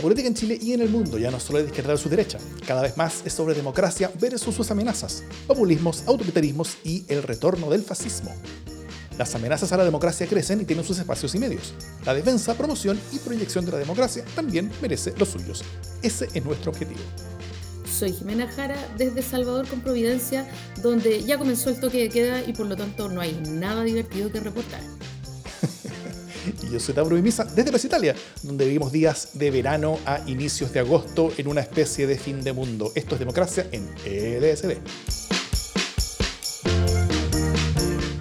La política en Chile y en el mundo ya no solo es de izquierda su derecha, cada vez más es sobre democracia versus sus amenazas, populismos, autoritarismos y el retorno del fascismo. Las amenazas a la democracia crecen y tienen sus espacios y medios. La defensa, promoción y proyección de la democracia también merece los suyos. Ese es nuestro objetivo. Soy Jimena Jara desde Salvador con Providencia, donde ya comenzó el toque de queda y por lo tanto no hay nada divertido que reportar. Y yo soy Tauro Misa desde Plaza Italia, donde vivimos días de verano a inicios de agosto en una especie de fin de mundo. Esto es democracia en LSD.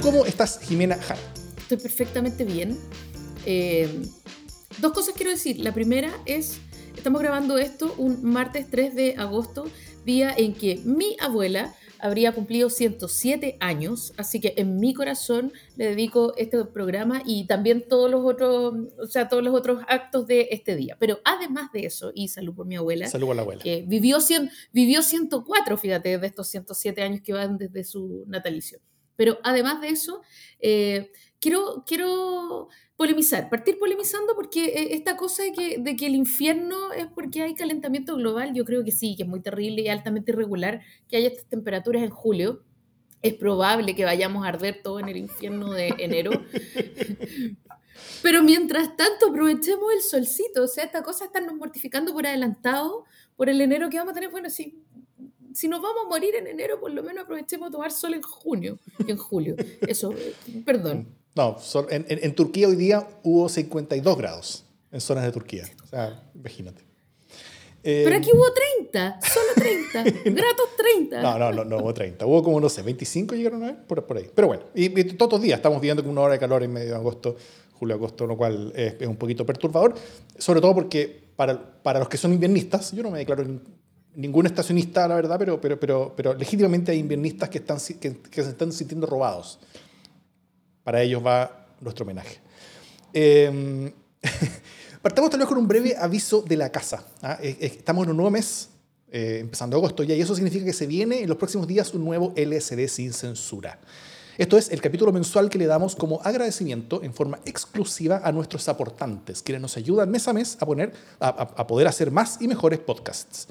¿Cómo estás, Jimena Jara? Estoy perfectamente bien. Eh, dos cosas quiero decir. La primera es, estamos grabando esto un martes 3 de agosto, día en que mi abuela habría cumplido 107 años, así que en mi corazón le dedico este programa y también todos los otros, o sea, todos los otros actos de este día. Pero además de eso, y salud por mi abuela, salud la abuela. que vivió, 100, vivió 104, fíjate, de estos 107 años que van desde su natalicio. Pero además de eso, eh, quiero, quiero polemizar, partir polemizando porque eh, esta cosa de que, de que el infierno es porque hay calentamiento global, yo creo que sí, que es muy terrible y altamente irregular que haya estas temperaturas en julio. Es probable que vayamos a arder todo en el infierno de enero. Pero mientras tanto, aprovechemos el solcito. O sea, esta cosa está nos mortificando por adelantado por el enero que vamos a tener. Bueno, sí, si nos vamos a morir en enero, por lo menos aprovechemos tomar sol en junio, en julio. Eso, perdón. No, en, Turquía hoy día hubo 52 grados en zonas de Turquía. O sea, imagínate. Pero aquí hubo 30, solo 30, gratos 30. No, no, no, no hubo 30. Hubo como, no sé, 25 llegaron a ver, por, por ahí. Pero bueno, y, todos los días estamos viendo que una hora de calor en medio de agosto, julio-agosto, lo cual es, es, un poquito perturbador, sobre todo porque para, para los que son inviernistas, yo no me declaro ningún estacionista, la verdad, pero, pero, pero, pero legítimamente hay inviernistas que, están, que, se están sintiendo robados. Para ellos va nuestro homenaje. Eh, partamos tal vez con un breve aviso de la casa. ¿ah? Estamos en un nuevo mes, eh, empezando agosto ya, y eso significa que se viene en los próximos días un nuevo LSD sin censura. Esto es el capítulo mensual que le damos como agradecimiento en forma exclusiva a nuestros aportantes, quienes nos ayudan mes a mes a, poner, a, a poder hacer más y mejores podcasts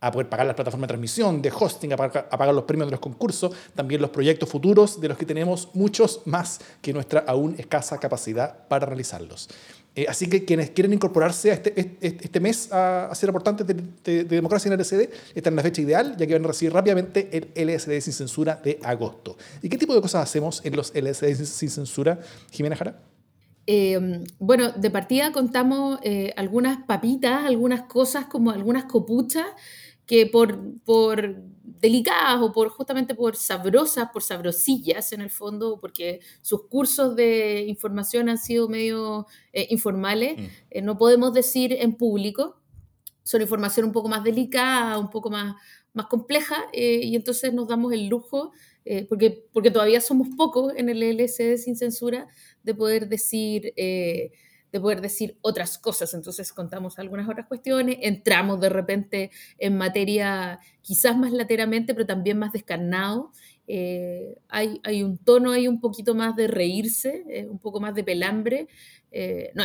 a poder pagar las plataformas de transmisión, de hosting, a pagar, los premios de los concursos, también los proyectos futuros de los que tenemos muchos más que nuestra aún escasa capacidad para realizarlos. Eh, así que quienes quieren incorporarse a este, este, este mes a, ser aportantes de, Democracia en LSD están en la fecha ideal, ya que van a recibir rápidamente el LSD sin censura de agosto. ¿Y qué tipo de cosas hacemos en los LSD sin censura, Jimena Jara? Eh, bueno, de partida contamos eh, algunas papitas, algunas cosas como algunas copuchas que por, por delicadas o por justamente por sabrosas, por sabrosillas en el fondo, porque sus cursos de información han sido medio eh, informales, mm. eh, no podemos decir en público, son información un poco más delicada, un poco más, más compleja, eh, y entonces nos damos el lujo, porque, porque todavía somos pocos en el LSD sin censura, de poder decir de poder decir otras cosas. Entonces contamos algunas otras cuestiones, entramos de repente en materia quizás más lateramente, pero también más descarnado. Eh, hay, hay, un tono ahí un poquito más de reírse, eh, un poco más de pelambre. Eh, no,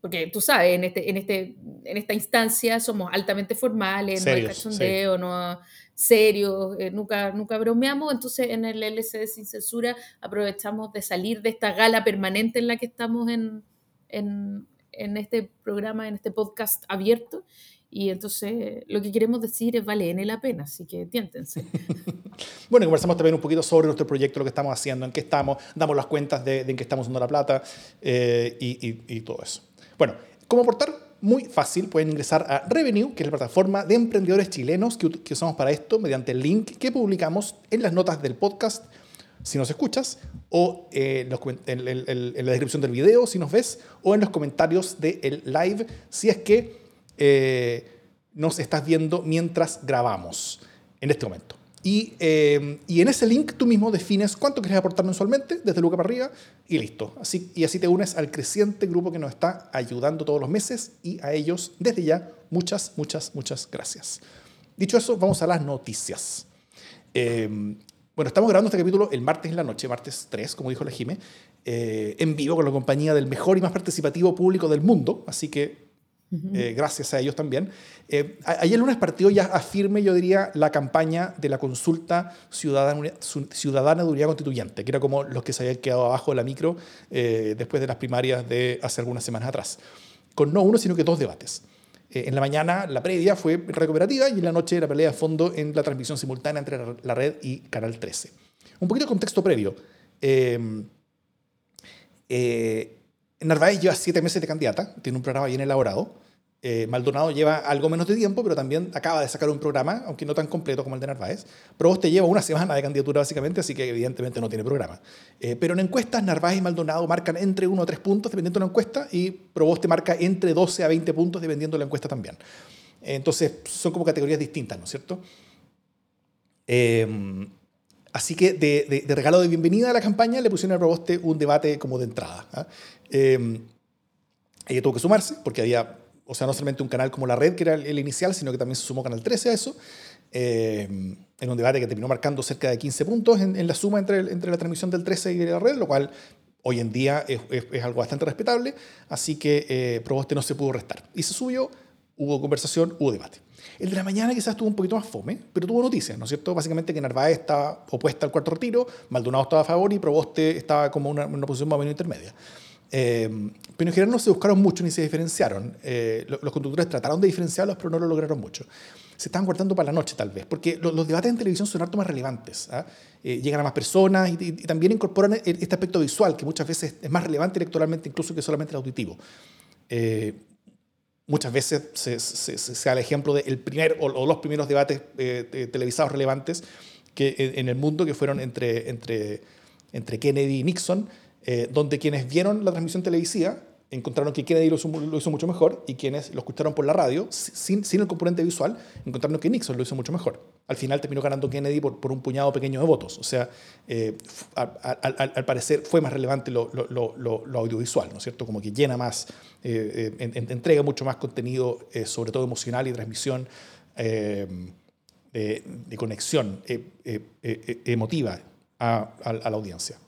porque tú sabes, en, este, en, este, en esta instancia somos altamente formales, no hay cachondeo, no serios, nunca, nunca bromeamos, entonces en el LCD sin censura aprovechamos de salir de esta gala permanente en la que estamos en, en, en este programa, en este podcast abierto. Y entonces lo que queremos decir es vale en la pena, así que tiéntense. bueno, conversamos también un poquito sobre nuestro proyecto, lo que estamos haciendo, en qué estamos, damos las cuentas de, en qué estamos usando la plata eh, y, y, y, todo eso. Bueno, ¿cómo aportar? Muy fácil, pueden ingresar a Revenue, que es la plataforma de emprendedores chilenos que, que usamos para esto, mediante el link que publicamos en las notas del podcast si nos escuchas, o eh, en, la descripción del video si nos ves, o en los comentarios del live si es que eh, nos estás viendo mientras grabamos en este momento. Y, eh, y, en ese link tú mismo defines cuánto quieres aportar mensualmente, desde Luca para arriba, y listo. Así, y así te unes al creciente grupo que nos está ayudando todos los meses, y a ellos, desde ya, muchas, muchas, muchas gracias. Dicho eso, vamos a las noticias. Bueno, estamos grabando este capítulo el martes en la noche, martes 3, como dijo la Jime, eh, en vivo con la compañía del mejor y más participativo público del mundo, así que eh, gracias a ellos también. Eh, ayer lunes partió ya afirme, yo diría, la campaña de la consulta ciudadana, ciudadana de unidad constituyente, que era como los que se habían quedado abajo de la micro eh, después de las primarias de hace algunas semanas atrás. Con no uno, sino que dos debates. Eh, en la mañana la previa fue recuperativa y en la noche la pelea de fondo en la transmisión simultánea entre la red y Canal 13. Un poquito de contexto previo. Eh, eh, Narváez lleva siete meses de candidata, tiene un programa bien elaborado. Eh, Maldonado lleva algo menos de tiempo, pero también acaba de sacar un programa, aunque no tan completo como el de Narváez. Proboste lleva una semana de candidatura básicamente, así que evidentemente no tiene programa. Eh, pero en encuestas, Narváez y Maldonado marcan entre 1 a 3 puntos dependiendo de la encuesta y Proboste marca entre 12 a 20 puntos dependiendo de la encuesta también. entonces son como categorías distintas, ¿no es cierto? así que de, regalo de bienvenida a la campaña le pusieron a Proboste un debate como de entrada. ¿ah? ella tuvo que sumarse porque había o sea, no solamente un canal como La Red, que era el, inicial, sino que también se sumó Canal 13 a eso, eh, en un debate que terminó marcando cerca de 15 puntos en, la suma entre, entre la transmisión del 13 y de La Red, lo cual hoy en día es, es, algo bastante respetable, así que eh, Proboste no se pudo restar. Y se subió, hubo conversación, hubo debate. El de la mañana quizás estuvo un poquito más fome, pero tuvo noticias, ¿no es cierto? Básicamente que Narváez estaba opuesta al cuarto retiro, Maldonado estaba a favor y Proboste estaba como una, una posición más o menos intermedia. Eh, pero en general no se buscaron mucho ni se diferenciaron. Eh, los conductores trataron de diferenciarlos, pero no lo lograron mucho. Se estaban guardando para la noche, tal vez, porque los, debates en televisión son harto más relevantes. ¿ah? Eh, llegan a más personas y, también incorporan e, este aspecto visual, que muchas veces es más relevante electoralmente incluso que solamente el auditivo. muchas veces se, se, da el ejemplo del primer o, los primeros debates televisados relevantes que, en el mundo que fueron entre, entre, entre Kennedy y Nixon eh, donde quienes vieron la transmisión televisiva encontraron que Kennedy lo hizo, mucho mejor y quienes lo escucharon por la radio, sin, el componente visual, encontraron que Nixon lo hizo mucho mejor. Al final terminó ganando Kennedy por, un puñado pequeño de votos. O sea, eh, al, parecer fue más relevante lo, audiovisual, ¿no es cierto? Como que llena más, eh, entrega mucho más contenido, sobre todo emocional y transmisión de, conexión emotiva a la audiencia.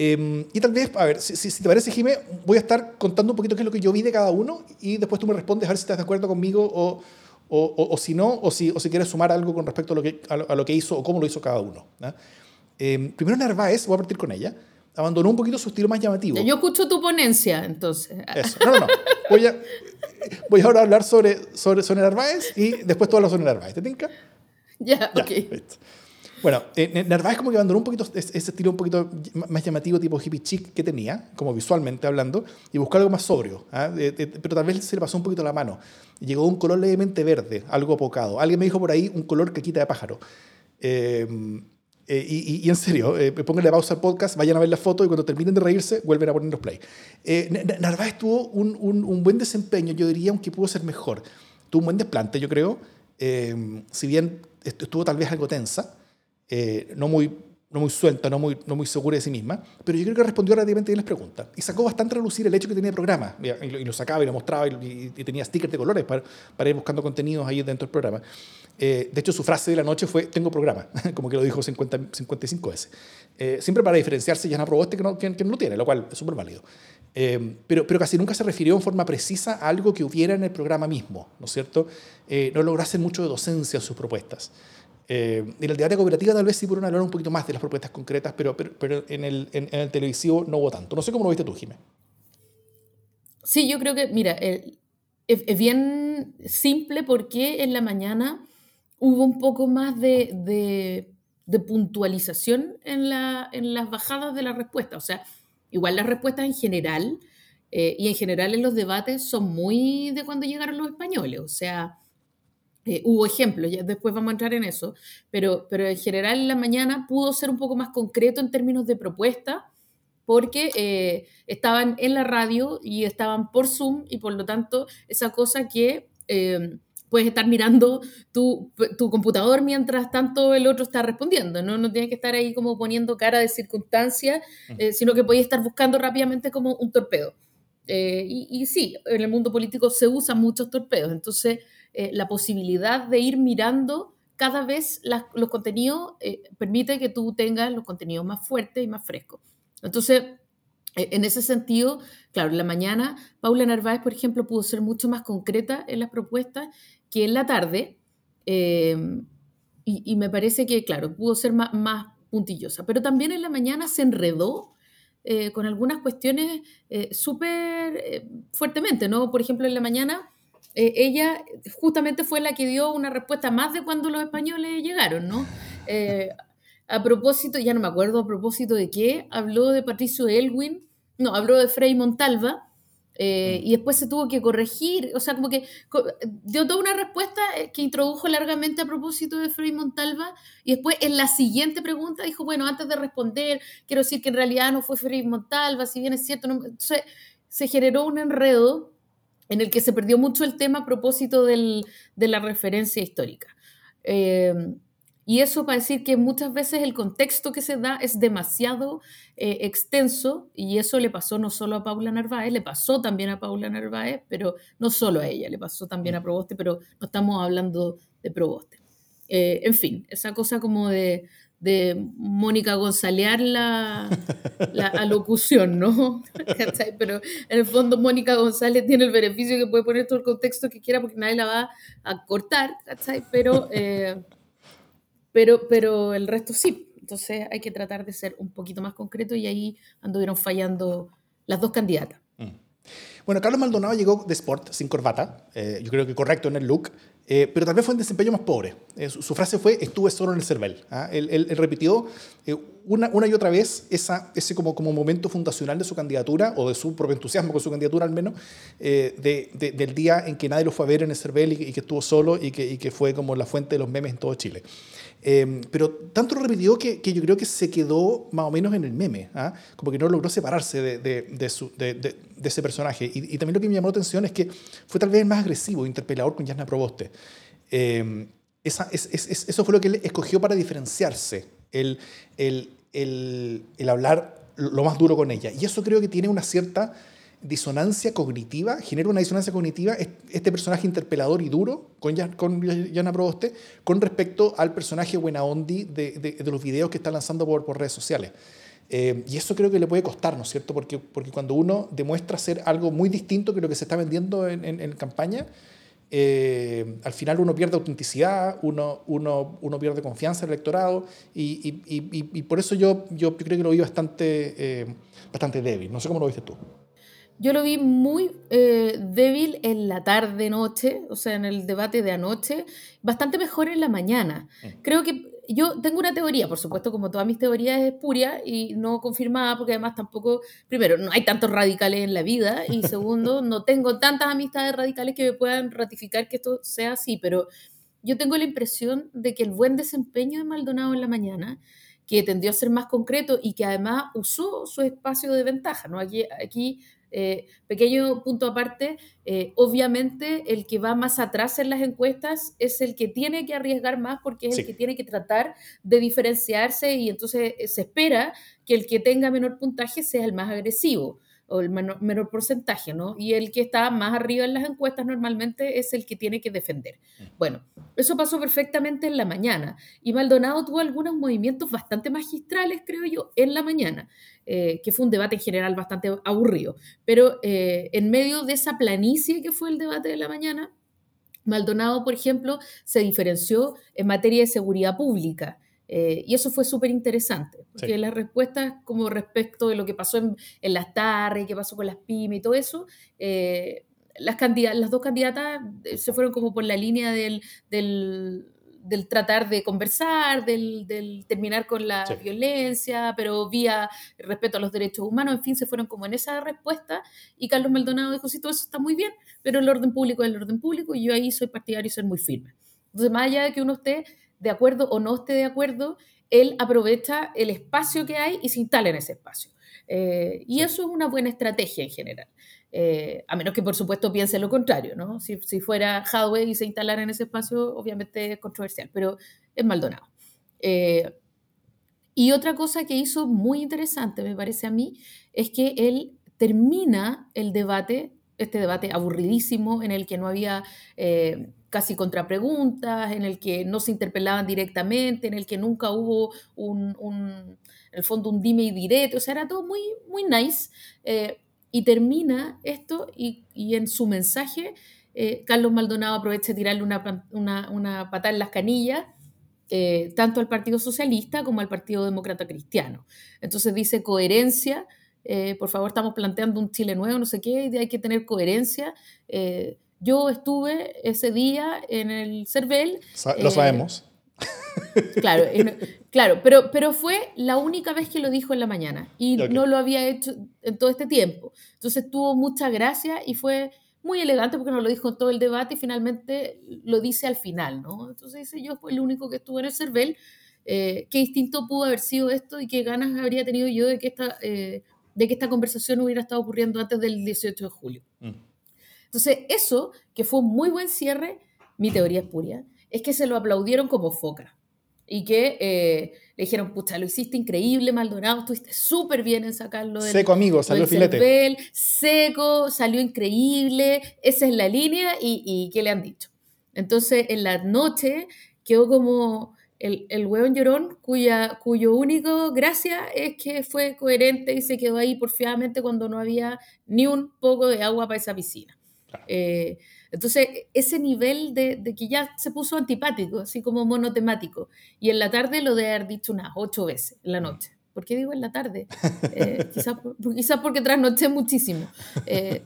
Em, y tal vez, a ver, si, te parece, Jimé, voy a estar contando un poquito qué es lo que yo vi de cada uno y después tú me respondes a ver si estás de acuerdo conmigo o, o, o, si no, o si, o si quieres sumar algo con respecto a lo que, a lo, que hizo o cómo lo hizo cada uno. Eh, primero Narváez, voy a partir con ella, abandonó un poquito su estilo más llamativo. Yo escucho tu ponencia, entonces. Eso. No, no, no. Voy, a, voy ahora a hablar sobre, sobre, sobre Narváez y después tú hablas sobre Narváez. ¿Te tinca? Ya, ok. Bueno, eh, Narváez como que abandonó un poquito ese estilo un poquito más llamativo, tipo hippie chic que tenía, como visualmente hablando, y buscó algo más sobrio. ¿ah? pero tal vez se le pasó un poquito la mano. Llegó un color levemente verde, algo apocado. Alguien me dijo por ahí un color que quita de pájaro. Em, eh, y, y, en serio, eh, pónganle pausa al podcast, vayan a ver la foto y cuando terminen de reírse, vuelven a ponernos play. Eh, Narváez tuvo un, un, un, buen desempeño, yo diría, aunque pudo ser mejor. Tuvo un buen desplante, yo creo. Em, si bien estuvo tal vez algo tensa, eh, no, muy, no muy suelta, no muy, no muy segura de sí misma, pero yo creo que respondió relativamente bien las preguntas. Y sacó bastante a relucir el hecho que tenía programa, y lo, sacaba y lo mostraba y, tenía stickers de colores para, para, ir buscando contenidos ahí dentro del programa. Eh, de hecho, su frase de la noche fue, tengo programa, como que lo dijo 50, 55 veces. Eh, siempre para diferenciarse, ya no aprobó este que no, que, no lo tiene, lo cual es súper válido. pero, pero casi nunca se refirió en forma precisa a algo que hubiera en el programa mismo, ¿no es cierto? no logró hacer mucho de docencia en sus propuestas. Eh, en el debate cooperativa tal vez sí pudieron hablar un poquito más de las propuestas concretas, pero, pero, en, el, en, el, televisivo no hubo tanto. No sé cómo lo viste tú, Jiménez. Sí, yo creo que, mira, es, bien simple porque en la mañana hubo un poco más de, de, puntualización en, la, en las bajadas de la respuesta. O sea, igual las respuestas en general, eh, y en general en los debates son muy de cuando llegaron los españoles. O sea, eh, hubo ejemplos, ya después vamos a entrar en eso, pero, pero en general en la mañana pudo ser un poco más concreto en términos de propuesta, porque eh, estaban en la radio y estaban por Zoom y por lo tanto esa cosa que em, puedes estar mirando tu, tu, computador mientras tanto el otro está respondiendo, ¿no? No tienes que estar ahí como poniendo cara de circunstancia, eh, sino que podías estar buscando rápidamente como un torpedo. y, y, sí, en el mundo político se usan muchos torpedos, entonces eh, la posibilidad de ir mirando cada vez los contenidos eh, permite que tú tengas los contenidos más fuertes y más frescos. Entonces, E, en ese sentido, claro, en la mañana Paula Narváez, por ejemplo, pudo ser mucho más concreta en las propuestas que en la tarde. Em, y, me parece que, claro, pudo ser más, puntillosa. Pero también en la mañana se enredó eh, con algunas cuestiones eh, súper fuertemente, ¿no? Por ejemplo, en la mañana ella justamente fue la que dio una respuesta más de cuando los españoles llegaron, ¿no? a propósito, ya no me acuerdo a propósito de qué, habló de Patricio Elwin, no, habló de Frei Montalva, eh, mm. y después se tuvo que corregir, o sea, como que dio toda una respuesta eh, que introdujo largamente a propósito de Frei Montalva, y después en la siguiente pregunta dijo, bueno, antes de responder, quiero decir que en realidad no fue Frei Montalva, si bien es cierto, se generó un enredo en el que se perdió mucho el tema a propósito de la referencia histórica. Eh, y eso para decir que muchas veces el contexto que se da es demasiado eh, extenso y eso le pasó no solo a Paula Narváez, le pasó también a Paula Narváez, pero no solo a ella, le pasó también a Proboste, pero no estamos hablando de Proboste. Eh, en fin, esa cosa como de, Mónica Gonzalear la, la alocución, ¿no? Pero en el fondo Mónica González tiene el beneficio que puede poner todo el contexto que quiera porque nadie la va a cortar, ¿cachai? Pero... Eh, pero, pero el resto sí. Entonces hay que tratar de ser un poquito más concreto y ahí anduvieron fallando las dos candidatas. Mm. Bueno, Carlos Maldonado llegó de Sport sin corbata, eh, yo creo que correcto en el look, eh, pero vez fue en desempeño más pobre. Eh, su, frase fue, estuve solo en el CERVEL. ¿ah? Él, repitió una, una, y otra vez esa, ese como, como momento fundacional de su candidatura, o de su propio entusiasmo con su candidatura al menos, de, del día en que nadie lo fue a ver en el CERVEL y, y que estuvo solo y que, y que fue como la fuente de los memes en todo Chile. Em, pero tanto lo repitió que, que, yo creo que se quedó más o menos en el meme, ¿ah? como que no logró separarse de, de, de, su, de ese personaje. Y, también lo que me llamó la atención es que fue tal vez más agresivo, interpelador con Jasna Proboste. Eh, esa, es, es, eso fue lo que él escogió para diferenciarse, el, el, el, el hablar lo más duro con ella. Y eso creo que tiene una cierta disonancia cognitiva, genera una disonancia cognitiva este personaje interpelador y duro con, con Yana Proboste con respecto al personaje buena ondi de, de, los videos que está lanzando por, por redes sociales. Eh, y eso creo que le puede costar, ¿no es cierto? Porque, porque cuando uno demuestra ser algo muy distinto que lo que se está vendiendo en, en, campaña, eh, al final uno pierde autenticidad, uno, uno, uno pierde confianza en el electorado y, y, y, y, por eso yo, yo creo que lo vi bastante, eh, bastante débil. No sé cómo lo viste tú. Yo lo vi muy eh, débil en la tarde-noche, o sea, en el debate de anoche, bastante mejor en la mañana. Mm. Creo que yo tengo una teoría, por supuesto, como todas mis teorías es puria y no confirmada, porque además tampoco, primero, no hay tantos radicales en la vida, y segundo, no tengo tantas amistades radicales que me puedan ratificar que esto sea así, pero yo tengo la impresión de que el buen desempeño de Maldonado en la mañana que tendió a ser más concreto y que además usó su espacio de ventaja. ¿no? Aquí, aquí eh, pequeño punto aparte, eh, obviamente el que va más atrás en las encuestas es el que tiene que arriesgar más porque es el que tiene que tratar de diferenciarse y entonces eh, se espera que el que tenga menor puntaje sea el más agresivo o el menor, porcentaje, ¿no? Y el que está más arriba en las encuestas normalmente es el que tiene que defender. Mm. Bueno, eso pasó perfectamente en la mañana y Maldonado tuvo algunos movimientos bastante magistrales, creo yo, en la mañana, eh, que fue un debate en general bastante aburrido, pero eh, en medio de esa planicie que fue el debate de la mañana, Maldonado, por ejemplo, se diferenció en materia de seguridad pública. Eh, y eso fue súper interesante, porque las respuestas como respecto de lo que pasó en, en las tardes, qué pasó con las pymes y todo eso, eh, las, las dos candidatas eh, se fueron como por la línea del, del, del tratar de conversar, del, del terminar con la violencia, pero vía respeto a los derechos humanos, en fin, se fueron como en esa respuesta y Carlos Maldonado dijo, sí, todo eso está muy bien, pero el orden público es el orden público y yo ahí soy partidario y soy muy firme. Entonces, más allá de que uno esté de acuerdo o no esté de acuerdo, él aprovecha el espacio que hay y se instala en ese espacio. Eh, y eso es una buena estrategia en general. Eh, a menos que, por supuesto, piense lo contrario, ¿no? Si, si fuera Hadwe y se instalara en ese espacio, obviamente es controversial, pero es Maldonado. Eh, y otra cosa que hizo muy interesante, me parece a mí, es que él termina el debate, este debate aburridísimo en el que no había casi contrapreguntas, en el que no se interpelaban directamente, en el que nunca hubo un, en el fondo un dime y directo, o sea, era todo muy, muy nice. Eh, y termina esto y, y, en su mensaje eh, Carlos Maldonado aprovecha de tirarle una, una, una patada en las canillas, eh, tanto al Partido Socialista como al Partido Demócrata Cristiano. Entonces dice coherencia, por favor estamos planteando un Chile nuevo, no sé qué, y hay que tener coherencia. Yo estuve ese día en el CERVEL. Lo sabemos. Claro, claro pero, pero fue la única vez que lo dijo en la mañana y no lo había hecho en todo este tiempo. Entonces tuvo mucha gracia y fue muy elegante porque no lo dijo en todo el debate y finalmente lo dice al final, ¿no? Entonces dice yo fue el único que estuvo en el CERVEL. Eh, qué distinto pudo haber sido esto y qué ganas habría tenido yo de que esta, eh, de que esta conversación hubiera estado ocurriendo antes del 18 de julio. Mm. Entonces, eso, que fue un muy buen cierre, mi teoría espuria, es que se lo aplaudieron como foca. Y que eh, le dijeron, pucha, lo hiciste increíble, Maldonado, estuviste súper bien en sacarlo del Seco, amigo, salió filete. seco, salió increíble, esa es la línea, y, y ¿qué le han dicho? Entonces, en la noche quedó como el, el hueón llorón, cuya, cuyo único gracia es que fue coherente y se quedó ahí porfiadamente cuando no había ni un poco de agua para esa piscina. Eh, entonces, ese nivel de, que ya se puso antipático, así como monotemático. Y en la tarde lo de haber dicho unas ocho veces en la noche. ¿Por qué digo en la tarde? Eh, quizás, quizás, porque trasnoché muchísimo. Eh,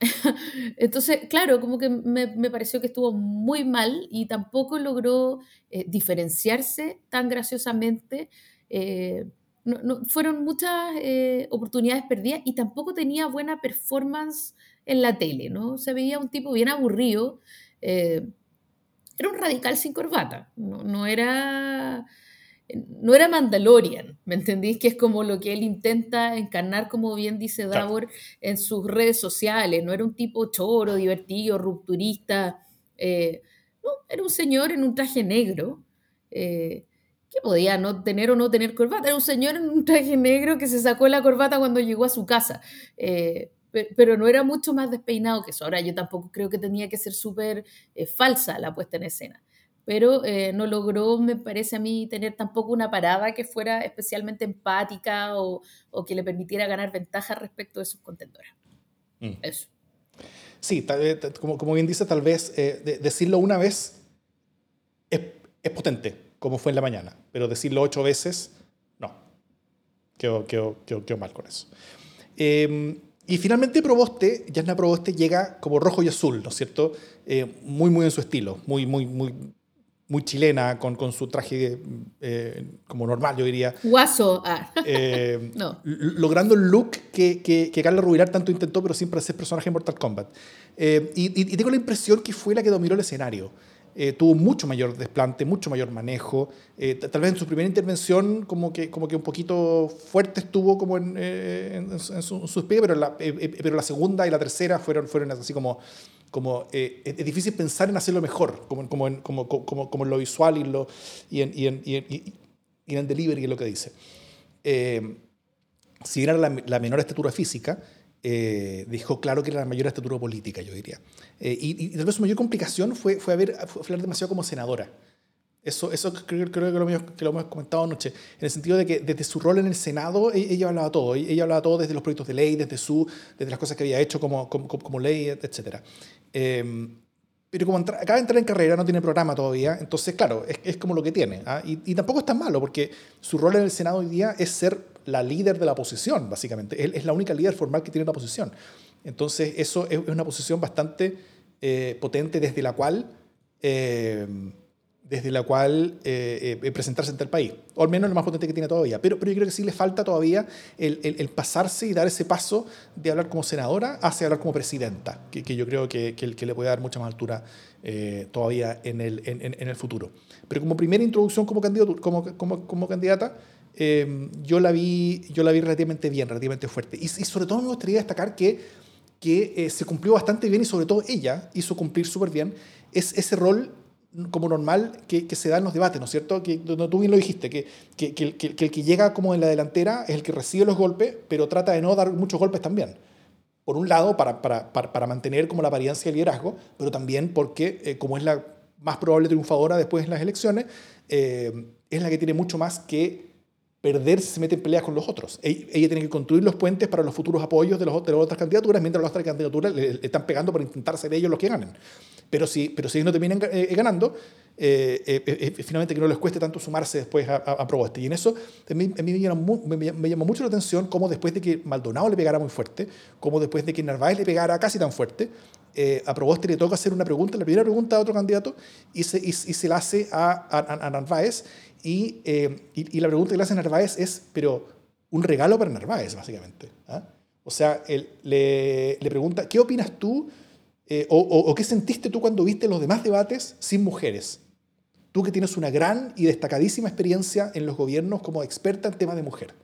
entonces, claro, como que me, me, pareció que estuvo muy mal y tampoco logró diferenciarse tan graciosamente. No, no, fueron muchas oportunidades perdidas y tampoco tenía buena performance en la tele, ¿no? Se veía un tipo bien aburrido. Eh, era un radical sin corbata, no, era no era Mandalorian, ¿me entendís? Que es como lo que él intenta encarnar, como bien dice Davor, en sus redes sociales. No era un tipo choro, divertido, rupturista. Eh, no, era un señor en un traje negro eh, que podía no tener o no tener corbata. Era un señor en un traje negro que se sacó la corbata cuando llegó a su casa pero no era mucho más despeinado que eso. Ahora, yo tampoco creo que tenía que ser súper eh, falsa la puesta en escena, pero eh, no logró, me parece a mí, tener tampoco una parada que fuera especialmente empática o, o que le permitiera ganar ventaja respecto de sus contendores. Mm. Eso. Sí, como, como, bien dice, tal vez eh, decirlo una vez es, es, potente, como fue en la mañana, pero decirlo ocho veces, no. Quedó, quedó, quedó mal con eso. Eh, y finalmente Proboste, Yasna Proboste llega como rojo y azul, ¿no es cierto? Eh, muy, muy en su estilo, muy, muy, muy, muy chilena, con, con su traje eh, como normal, yo diría. Guaso. Ah. Eh, no. Logrando el look que, que, que, Carlos Rubilar tanto intentó, pero siempre hacer personaje en Mortal Kombat. Y, y, tengo la impresión que fue la que dominó el escenario. Eh, tuvo mucho mayor desplante, mucho mayor manejo. Eh, tal vez en su primera intervención como que, como que un poquito fuerte estuvo como en, eh, en, su, sus pies, pero la, segunda y la tercera fueron, fueron así como... como es difícil pensar en hacerlo mejor, como, como, en, como, como, en lo visual y, lo, y, en, y, en, y, y en el delivery, es lo que dice. si era la, la menor estatura física, eh, dijo claro que era la mayor estatura política, yo diría. Eh, y, tal vez su mayor complicación fue, fue, haber, fue hablar demasiado como senadora. Eso, eso creo, creo que, lo hemos, que, lo hemos, comentado anoche, en el sentido de que desde su rol en el Senado e, ella, hablaba todo. Ella hablaba todo desde los proyectos de ley, desde, su, desde las cosas que había hecho como, como, como ley, etc. Eh, pero como acaba de entrar en carrera, no tiene programa todavía, entonces, claro, es, es como lo que tiene. ¿ah? Y, y, tampoco es tan malo, porque su rol en el Senado hoy día es ser la líder de la oposición, básicamente. Él es la única líder formal que tiene la oposición. Entonces, eso es una posición bastante eh, potente desde la cual, eh, desde la cual eh, presentarse ante el país. O al menos lo más potente que tiene todavía. Pero, pero yo creo que sí le falta todavía el, el, pasarse y dar ese paso de hablar como senadora hacia hablar como presidenta, que, que yo creo que, que, le puede dar mucha más altura todavía en el, en, en, el futuro. Pero como primera introducción como, candidato, como, como, como candidata, Em, yo, la vi, yo la vi relativamente bien, relativamente fuerte. Y, sobre todo me gustaría destacar que, que eh, se cumplió bastante bien y sobre todo ella hizo cumplir súper bien es, ese rol como normal que, se da en los debates, ¿no es cierto? Que tú bien lo dijiste, que, que, el que llega como en la delantera es el que recibe los golpes, pero trata de no dar muchos golpes también por un lado, para, para, para, mantener como la apariencia del liderazgo, pero también porque, eh, como es la más probable triunfadora después en las elecciones, eh, es la que tiene mucho más que perder si se mete en peleas con los otros. Ella, tiene que construir los puentes para los futuros apoyos de, de las otras candidaturas, mientras las otras candidaturas le, están pegando para intentar ser ellos los que ganen. Pero si, pero si ellos no terminan eh, ganando, eh, eh, eh, finalmente que no les cueste tanto sumarse después a, a, Proboste. Y en eso a mí, me, llamó, me, llamó, mucho la atención cómo después de que Maldonado le pegara muy fuerte, cómo después de que Narváez le pegara casi tan fuerte, a Proboste le toca hacer una pregunta, la primera pregunta a otro candidato, y se, y, se la hace a, a, Narváez, y, y, la pregunta que le hace a Narváez es, pero un regalo para Narváez, básicamente. ¿ah? O sea, él le, le pregunta, ¿qué opinas tú? O, o, qué sentiste tú cuando viste los demás debates sin mujeres? Tú que tienes una gran y destacadísima experiencia en los gobiernos como experta en temas de mujer.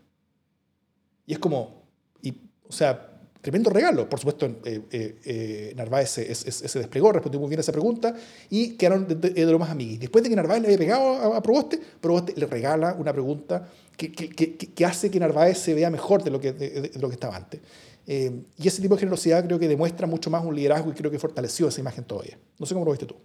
Y es como, y, o sea, tremendo regalo. Por supuesto, eh, eh, eh Narváez se, se, desplegó, respondió muy bien a esa pregunta y quedaron de, lo más amigos. Después de que Narváez le había pegado a, Proboste, Proboste le regala una pregunta que, que, que, hace que Narváez se vea mejor de lo que, de, lo que estaba antes. Eh, y ese tipo de generosidad creo que demuestra mucho más un liderazgo y creo que fortaleció esa imagen todavía. No sé cómo lo viste tú.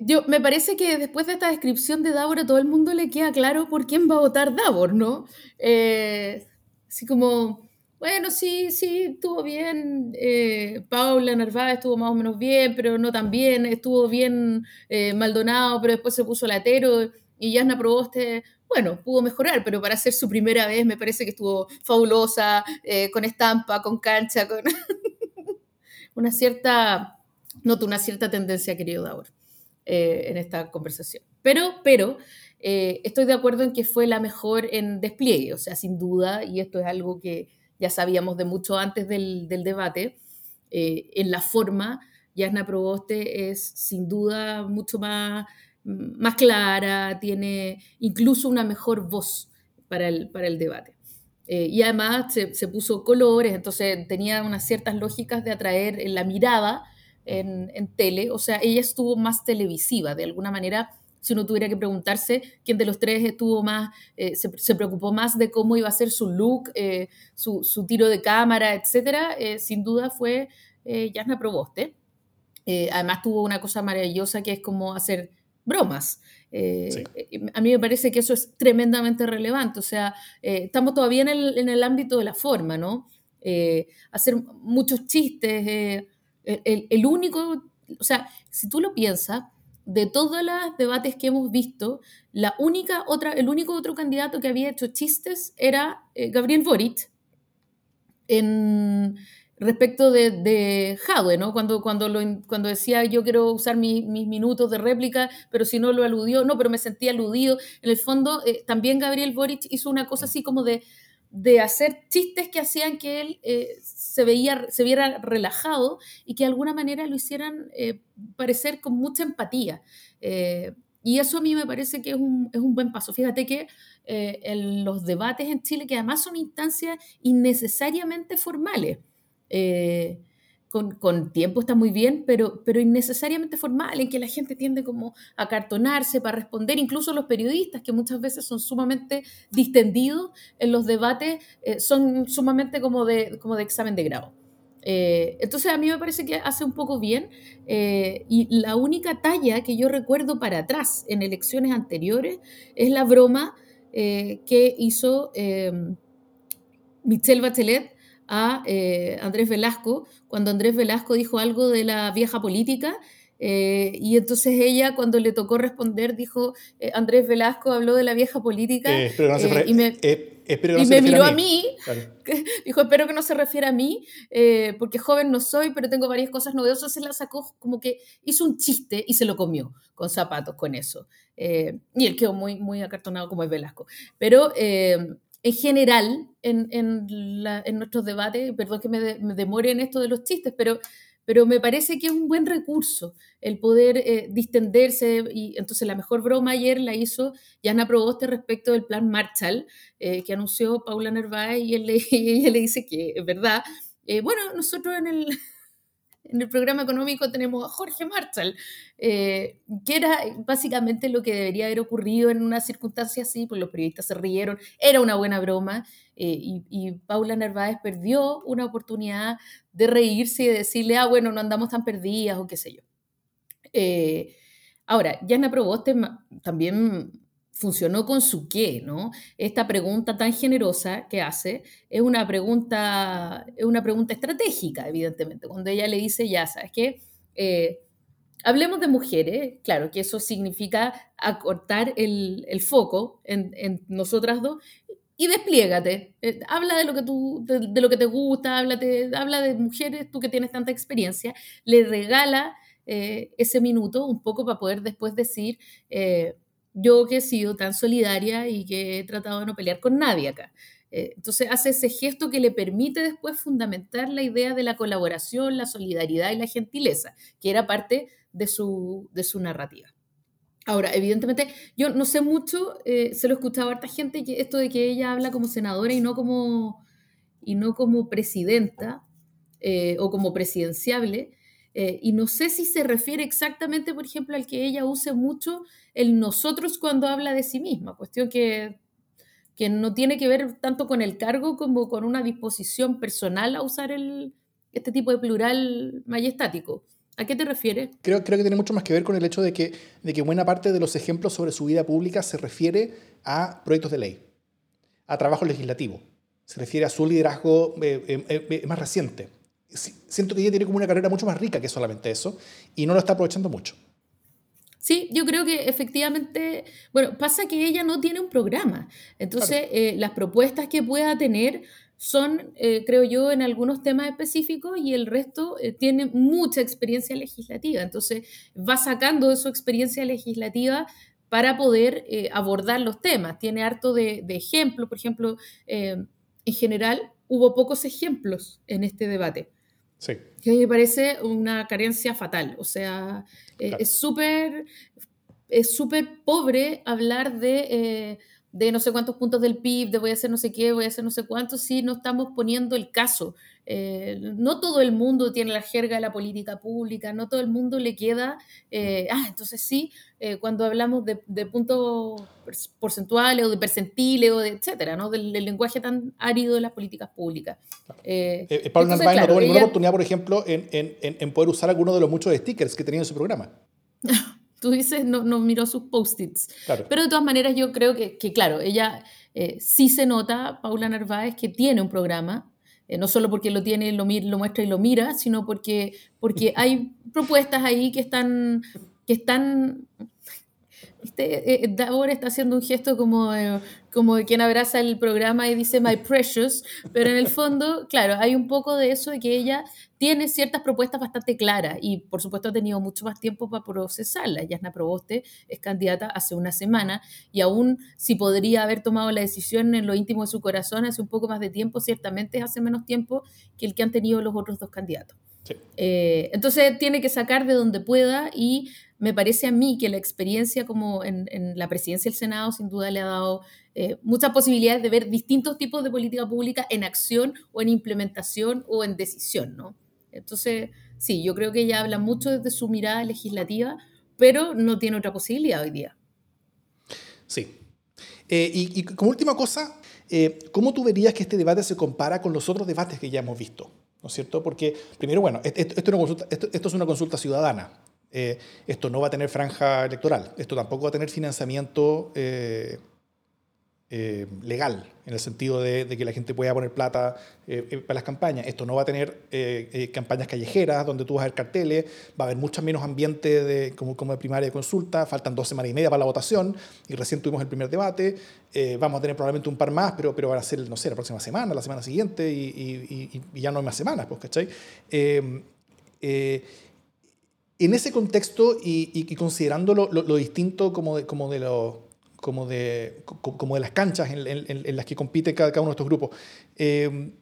Yo, me parece que después de esta descripción de Davor, a todo el mundo le queda claro por quién va a votar Davor, ¿no? Eh, así como, bueno, sí, sí, estuvo bien. Eh, Paula Narváez estuvo más o menos bien, pero no tan bien. Estuvo bien eh, Maldonado, pero después se puso latero. Y Yasna Proboste, bueno, pudo mejorar, pero para ser su primera vez me parece que estuvo fabulosa, con estampa, con cancha, con una cierta, noto una cierta tendencia, querido Davor. Eh, en esta conversación. Pero, pero eh, estoy de acuerdo en que fue la mejor en despliegue, o sea, sin duda, y esto es algo que ya sabíamos de mucho antes del, del debate, eh, en la forma, Yasna Proboste es sin duda mucho más, más clara, tiene incluso una mejor voz para el, para el debate. y además se, se, puso colores, entonces tenía unas ciertas lógicas de atraer la mirada en, tele, o sea, ella estuvo más televisiva, de alguna manera, si uno tuviera que preguntarse quién de los tres estuvo más, eh, se, preocupó más de cómo iba a ser su look, eh, su, tiro de cámara, etcétera, eh, sin duda fue Jasna Proboste. además tuvo una cosa maravillosa que es como hacer bromas. A mí me parece que eso es tremendamente relevante. O sea, estamos todavía en el, en el, ámbito de la forma, ¿no? hacer muchos chistes, el, único, o sea, si tú lo piensas, de todos los debates que hemos visto, la única otra, el único otro candidato que había hecho chistes era eh, Gabriel Boric en respecto de, de ¿no? Cuando, cuando, lo, cuando decía yo quiero usar mis minutos de réplica, pero si no lo aludió, no, pero me sentí aludido. En el fondo, eh, también Gabriel Boric hizo una cosa así como de, de hacer chistes que hacían que él eh, se, veía, se viera relajado y que de alguna manera lo hicieran eh, parecer con mucha empatía. Eh, y eso a mí me parece que es un, es un buen paso. Fíjate que en los debates en Chile, que además son instancias innecesariamente formales, con, tiempo está muy bien, pero, pero innecesariamente formal, en que la gente tiende como a cartonarse para responder, incluso los periodistas, que muchas veces son sumamente distendidos en los debates, eh, son sumamente como de, como de examen de grado. Eh, entonces a mí me parece que hace un poco bien eh, y la única talla que yo recuerdo para atrás en elecciones anteriores es la broma que hizo Michelle Bachelet a eh, Andrés Velasco, cuando Andrés Velasco dijo algo de la vieja política, eh, y entonces ella, cuando le tocó responder, dijo, eh, Andrés Velasco habló de la vieja política y me, miró a mí, dijo, espero que no se refiera a mí, porque joven no soy, pero tengo varias cosas novedosas, se la sacó como que hizo un chiste y se lo comió con zapatos con eso. y él quedó muy, muy acartonado como es Velasco. Pero en general en, en, nuestros debates, perdón que me, demore en esto de los chistes, pero, pero me parece que es un buen recurso el poder eh, distenderse. Y entonces la mejor broma ayer la hizo Yana Proboste respecto del plan Marshall eh, que anunció Paula Narváez y, él le, ella le dice que es verdad. Eh, bueno, nosotros en el, en el programa económico tenemos a Jorge Marshall, eh, que era básicamente lo que debería haber ocurrido en una circunstancia así, pues los periodistas se rieron, era una buena broma, eh, y, Paula Narváez perdió una oportunidad de reírse y de decirle, ah, bueno, no andamos tan perdidas o qué sé yo. Eh, ahora, Yana Proboste también funcionó con su qué, ¿no? Esta pregunta tan generosa que hace es una pregunta, es una pregunta estratégica, evidentemente, cuando ella le dice, ya, ¿sabes qué? Eh, hablemos de mujeres, claro, que eso significa acortar el, el foco en, en, nosotras dos y despliégate. Eh, habla de lo que tú, de, lo que te gusta, habla de mujeres, tú que tienes tanta experiencia, le regala eh, ese minuto un poco para poder después decir, yo que he sido tan solidaria y que he tratado de no pelear con nadie acá. Eh, entonces hace ese gesto que le permite después fundamentar la idea de la colaboración, la solidaridad y la gentileza, que era parte de su, de su narrativa. Ahora, evidentemente, yo no sé mucho, eh, se lo he escuchado a harta gente, que esto de que ella habla como senadora y no como, y no como presidenta eh, o como presidenciable, eh, y no sé si se refiere exactamente, por ejemplo, al que ella use mucho el nosotros cuando habla de sí misma, cuestión que, que no tiene que ver tanto con el cargo como con una disposición personal a usar el, este tipo de plural majestático. ¿A qué te refieres? Creo, creo que tiene mucho más que ver con el hecho de que, de que buena parte de los ejemplos sobre su vida pública se refiere a proyectos de ley, a trabajo legislativo, se refiere a su liderazgo eh, eh, más reciente siento que ella tiene como una carrera mucho más rica que solamente eso y no lo está aprovechando mucho. Sí, yo creo que efectivamente, bueno, pasa que ella no tiene un programa, entonces eh, las propuestas que pueda tener son, eh, creo yo, en algunos temas específicos y el resto eh, tiene mucha experiencia legislativa, entonces va sacando de su experiencia legislativa para poder abordar los temas. Tiene harto de, de ejemplos, por ejemplo, en general hubo pocos ejemplos en este debate. Que me parece una carencia fatal. O sea, eh, es súper es súper pobre hablar de, eh, de no sé cuántos puntos del PIB, de voy a hacer no sé qué, voy a hacer no sé cuántos, si no estamos poniendo el caso. Eh, no todo el mundo tiene la jerga de la política pública, no todo el mundo le queda, ah, entonces sí, cuando hablamos de, de, puntos porcentuales o de percentiles o de etcétera, ¿no? Del, lenguaje tan árido de las políticas públicas. Pablo Narváez no tuvo ninguna oportunidad, por ejemplo, en, en, en, poder usar alguno de los muchos stickers que tenía en su programa. Tú dices, no, no miró sus post-its. Pero de todas maneras yo creo que, que claro, ella eh, sí se nota, Paula Narváez, que tiene un programa, eh, no solo porque lo tiene, lo, lo muestra y lo mira, sino porque, porque hay propuestas ahí que están, que están este, eh, Davor está haciendo un gesto como, como de quien abraza el programa y dice My Precious, pero en el fondo, claro, hay un poco de eso de que ella tiene ciertas propuestas bastante claras y por supuesto ha tenido mucho más tiempo para procesarlas. Yasna Proboste es candidata hace una semana y aún si podría haber tomado la decisión en lo íntimo de su corazón hace un poco más de tiempo, ciertamente hace menos tiempo que el que han tenido los otros dos candidatos. Eh, entonces tiene que sacar de donde pueda y me parece a mí que la experiencia como en, la presidencia del Senado sin duda le ha dado eh, muchas posibilidades de ver distintos tipos de política pública en acción o en implementación o en decisión, ¿no? Entonces, sí, yo creo que ella habla mucho desde su mirada legislativa, pero no tiene otra posibilidad hoy día. Sí. Eh, y, como última cosa, eh, ¿cómo tú verías que este debate se compara con los otros debates que ya hemos visto? ¿No es cierto? Porque, primero, bueno, esto, es, una consulta, ciudadana. Eh, esto no va a tener franja electoral. Esto tampoco va a tener financiamiento eh, legal, en el sentido de, que la gente pueda poner plata eh, eh, para las campañas. Esto no va a tener campañas callejeras donde tú vas a ver carteles, va a haber mucho menos ambiente de, como, de primaria de consulta, faltan dos semanas y media para la votación y recién tuvimos el primer debate, vamos a tener probablemente un par más, pero, pero van a ser, no sé, la próxima semana, la semana siguiente y, ya no hay más semanas, pues, ¿cachai? En ese contexto y, considerando lo, lo, distinto como de, como de los como de, como de las canchas en, las que compite cada, uno de estos grupos. Eh,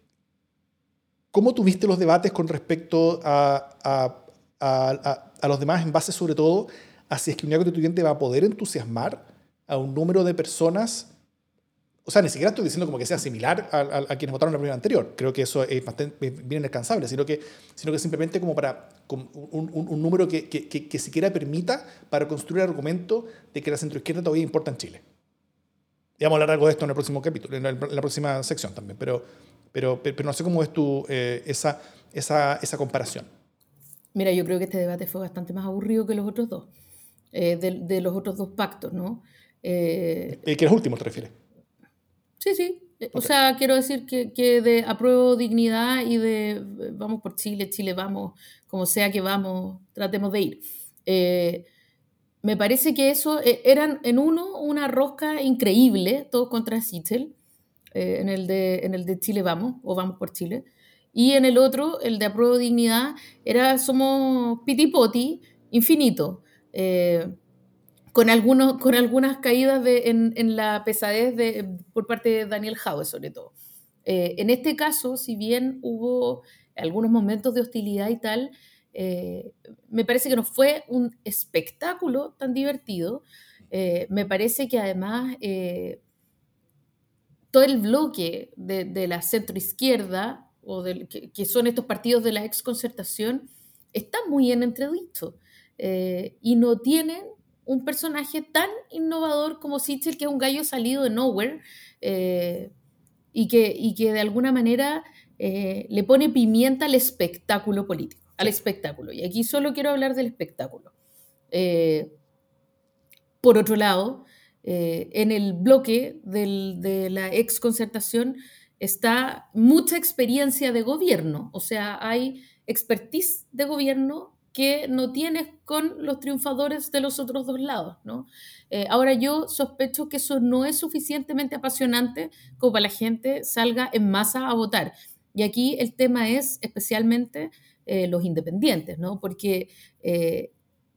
¿Cómo tuviste los debates con respecto a, a, a, los demás en base sobre todo a si es que Unidad Constituyente va a poder entusiasmar a un número de personas o sea, ni siquiera estoy diciendo como que sea similar a, quienes votaron en la primera anterior. Creo que eso es bastante bien inalcanzable, sino que, sino que simplemente como para un, un, número que, que, que, siquiera permita para construir el argumento de que la centroizquierda todavía importa en Chile. Y vamos a hablar algo de esto en el próximo capítulo, en la, próxima sección también, pero, pero, pero, no sé cómo es tu, eh, esa, esa, esa comparación. Mira, yo creo que este debate fue bastante más aburrido que los otros dos, eh, de, de, los otros dos pactos, ¿no? Eh, ¿Qué los últimos te refieres? Sí, sí. Eh, o sea, quiero decir que, que, de apruebo dignidad y de eh, vamos por Chile, Chile vamos, como sea que vamos, tratemos de ir. Eh, me parece que eso eran en uno una rosca increíble, todos contra Sichel, en, el de, en el de Chile vamos, o vamos por Chile. Y en el otro, el de apruebo dignidad, era somos pitipoti, infinito con, algunos, con algunas caídas en, la pesadez de, por parte de Daniel Howe, sobre todo. Eh, en este caso, si bien hubo algunos momentos de hostilidad y tal, eh, me parece que no fue un espectáculo tan divertido. Eh, me parece que además todo el bloque de, de la centroizquierda, o del, que, que, son estos partidos de la exconcertación, está muy en entredicho. y no tienen un personaje tan innovador como Sitchell, que es un gallo salido de nowhere eh, y, que, y que de alguna manera eh, le pone pimienta al espectáculo político, al espectáculo. Y aquí solo quiero hablar del espectáculo. Eh, por otro lado, en el bloque de la exconcertación está mucha experiencia de gobierno, o sea, hay expertise de gobierno que no tienes con los triunfadores de los otros dos lados, ¿no? Eh, ahora yo sospecho que eso no es suficientemente apasionante como para la gente salga en masa a votar. Y aquí el tema es especialmente eh, los independientes, ¿no? Porque eh,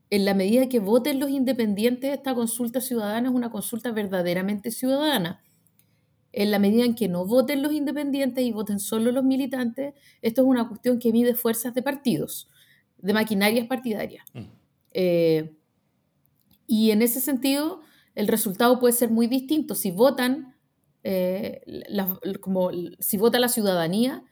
en la medida que voten los independientes, esta consulta ciudadana es una consulta verdaderamente ciudadana. En la medida en que no voten los independientes y voten solo los militantes, esto es una cuestión que mide fuerzas de partidos de maquinarias partidarias. Mm. Eh, y en ese sentido, el resultado puede ser muy distinto. Si votan, eh, como si vota la ciudadanía,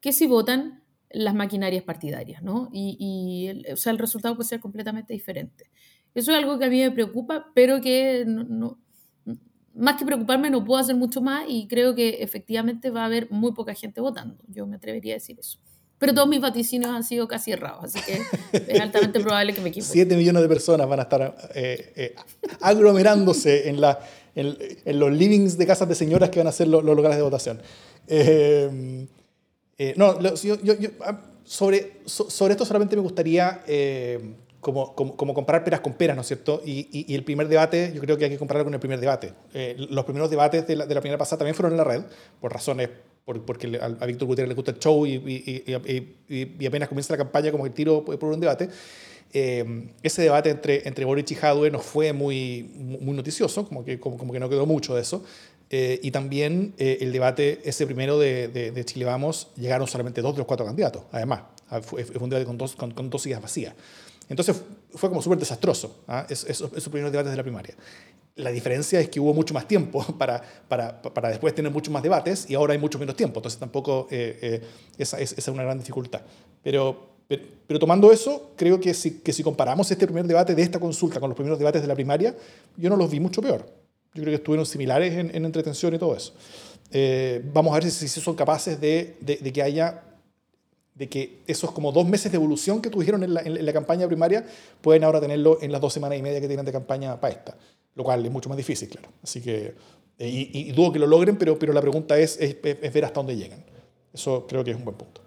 que si votan las maquinarias partidarias, ¿no? Y, el, o sea, el resultado puede ser completamente diferente. Eso es algo que a mí me preocupa, pero que no, más que preocuparme no puedo hacer mucho más y creo que efectivamente va a haber muy poca gente votando. Yo me atrevería a decir eso pero todos mis vaticinios han sido casi errados, así que es altamente probable que me equivoque. Siete millones de personas van a estar eh, eh, aglomerándose en, la, en, los livings de casas de señoras que van a ser los, lugares de votación. Eh, no, yo, ah, sobre, sobre esto solamente me gustaría como, como, como, comparar peras con peras, ¿no es cierto? Y, y, el primer debate, yo creo que hay que compararlo con el primer debate. los primeros debates de la, de la primera pasada también fueron en la red, por razones porque a Víctor Gutiérrez le gusta el show y, y, apenas comienza la campaña como el tiro por un debate. Eh, ese debate entre, entre Boric y Jadwe no fue muy, muy noticioso, como que, como, como que no quedó mucho de eso. Eh, y también eh, el debate, ese primero de, de, Chile Vamos, llegaron solamente dos de los cuatro candidatos, además. Ah, fue, fue un debate con dos, con, con dos sillas vacías. Entonces fue como súper desastroso ¿ah? esos, esos primeros debates de la primaria. La diferencia es que hubo mucho más tiempo para, para, para después tener muchos más debates y ahora hay mucho menos tiempo. Entonces tampoco eh, eh, esa, es, una gran dificultad. Pero, pero, tomando eso, creo que si, que si comparamos este primer debate de esta consulta con los primeros debates de la primaria, yo no los vi mucho peor. Yo creo que estuvieron similares en, en entretención y todo eso. Eh, vamos a ver si, si son capaces de, de, de, que haya de que esos como dos meses de evolución que tuvieron en la, en la, campaña primaria pueden ahora tenerlo en las dos semanas y media que tienen de campaña para esta lo cual es mucho más difícil, claro. Así que, eh, y, y dudo que lo logren, pero, pero la pregunta es, es, ver hasta dónde llegan. Eso creo que es un buen punto.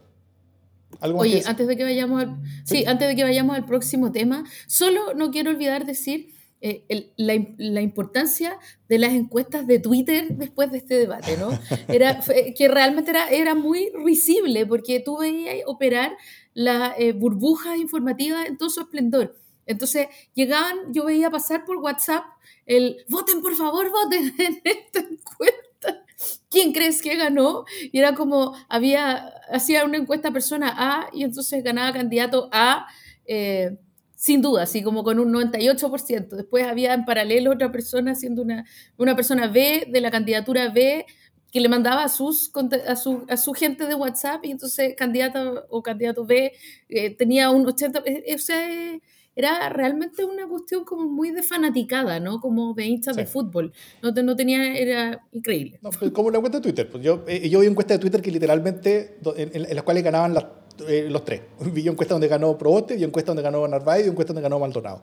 Oye, antes de que vayamos al, ¿Sí? antes de que vayamos al próximo tema, solo no quiero olvidar decir eh, la, la, importancia de las encuestas de Twitter después de este debate, ¿no? Era, que realmente era, era muy risible porque tú veías operar las eh, burbujas informativas en todo su esplendor. Entonces llegaban, yo veía pasar por WhatsApp el voten por favor, voten en esta encuesta. ¿Quién crees que ganó? Y era como, había, hacía una encuesta persona A y entonces ganaba candidato A. Eh, sin duda, así como con un 98%. Después había en paralelo otra persona siendo una, una persona B de la candidatura B que le mandaba a, sus, a, su, a su gente de WhatsApp y entonces candidato o candidato B eh, tenía un 80%. O sea, era realmente una cuestión como muy de fanaticada, ¿no? Como de de fútbol. No, no, tenía, era increíble. No, como la encuesta de Twitter. Pues yo, eh, yo vi encuestas de Twitter que literalmente, en, las cuales ganaban las, eh, los tres. Vi encuestas donde ganó Proboste, vi encuestas donde ganó Narváez y encuestas donde ganó Maldonado.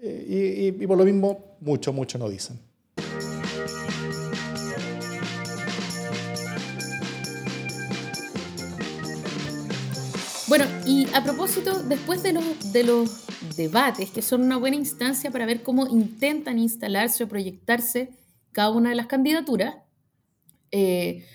Eh, y, y por lo mismo, mucho, mucho no dicen. Bueno, y a propósito, después de los, de los debates, que son una buena instancia para ver cómo intentan instalarse o proyectarse cada una de las candidaturas, eh,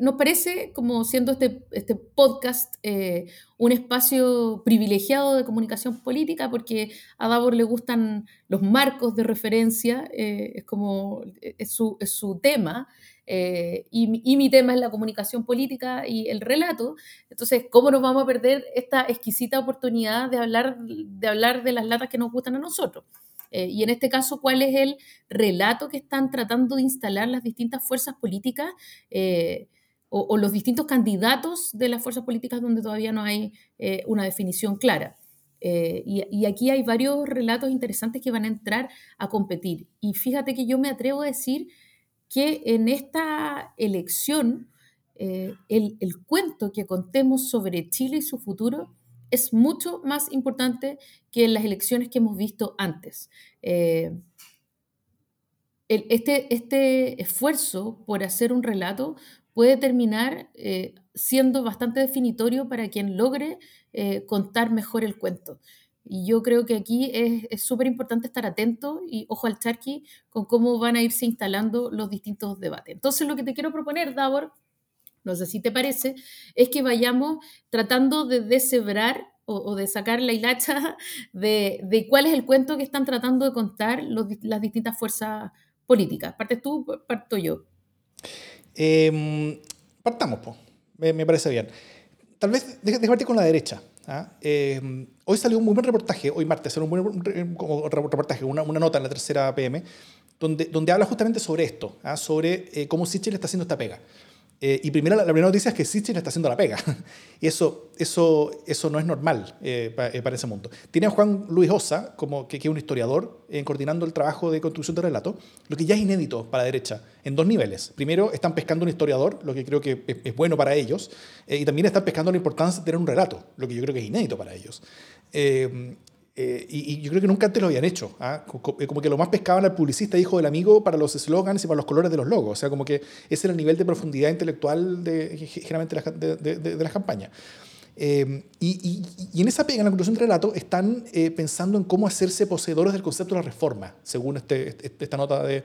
nos parece, como siendo este, este podcast eh, un espacio privilegiado de comunicación política, porque a Davor le gustan los marcos de referencia, eh, es como es su, es su tema, eh, y, mi tema es la comunicación política y el relato. Entonces, ¿cómo nos vamos a perder esta exquisita oportunidad de hablar de, hablar de las latas que nos gustan a nosotros? Eh, y en este caso, ¿cuál es el relato que están tratando de instalar las distintas fuerzas políticas eh, o, los distintos candidatos de las fuerzas políticas donde todavía no hay una definición clara? y, y, aquí hay varios relatos interesantes que van a entrar a competir. Y fíjate que yo me atrevo a decir que en esta elección eh, el, cuento que contemos sobre Chile y su futuro es mucho más importante que en las elecciones que hemos visto antes. Eh, este, este, esfuerzo por hacer un relato puede terminar eh, siendo bastante definitorio para quien logre contar mejor el cuento. Y yo creo que aquí es súper importante estar atento y ojo al charqui con cómo van a irse instalando los distintos debates. Entonces, lo que te quiero proponer, Davor, no sé si te parece, es que vayamos tratando de deshebrar o, de sacar la hilacha de, de, cuál es el cuento que están tratando de contar las distintas fuerzas políticas. ¿Partes tú, parto yo? Em, partamos, pues. Me, me, parece bien. Tal vez déjate con la derecha. ¿Ah? Eh, hoy salió un muy buen reportaje, hoy martes, salió un buen reportaje, una, una, nota en la tercera PM, donde, donde habla justamente sobre esto, ¿ah? sobre eh, cómo Sichel está haciendo esta pega. Eh, y primero, la, primera noticia es que Sitchin está haciendo la pega. y eso, eso, eso no es normal eh, eh, para, ese mundo. Tiene a Juan Luis Osa, como, que, es un historiador, coordinando el trabajo de construcción de relato, lo que ya es inédito para la derecha, en dos niveles. Primero, están pescando un historiador, lo que creo que es, bueno para ellos, y también están pescando la importancia de tener un relato, lo que yo creo que es inédito para ellos. Eh, y, yo creo que nunca antes lo habían hecho. ¿ah? Eh, como que lo más pescaban al publicista hijo del amigo para los eslogans y para los colores de los logos. O sea, como que ese era el nivel de profundidad intelectual de, generalmente de, de, las campañas. Eh, y, y, en esa pega, en la conclusión del relato, están pensando en cómo hacerse poseedores del concepto de la reforma, según este, este esta nota de,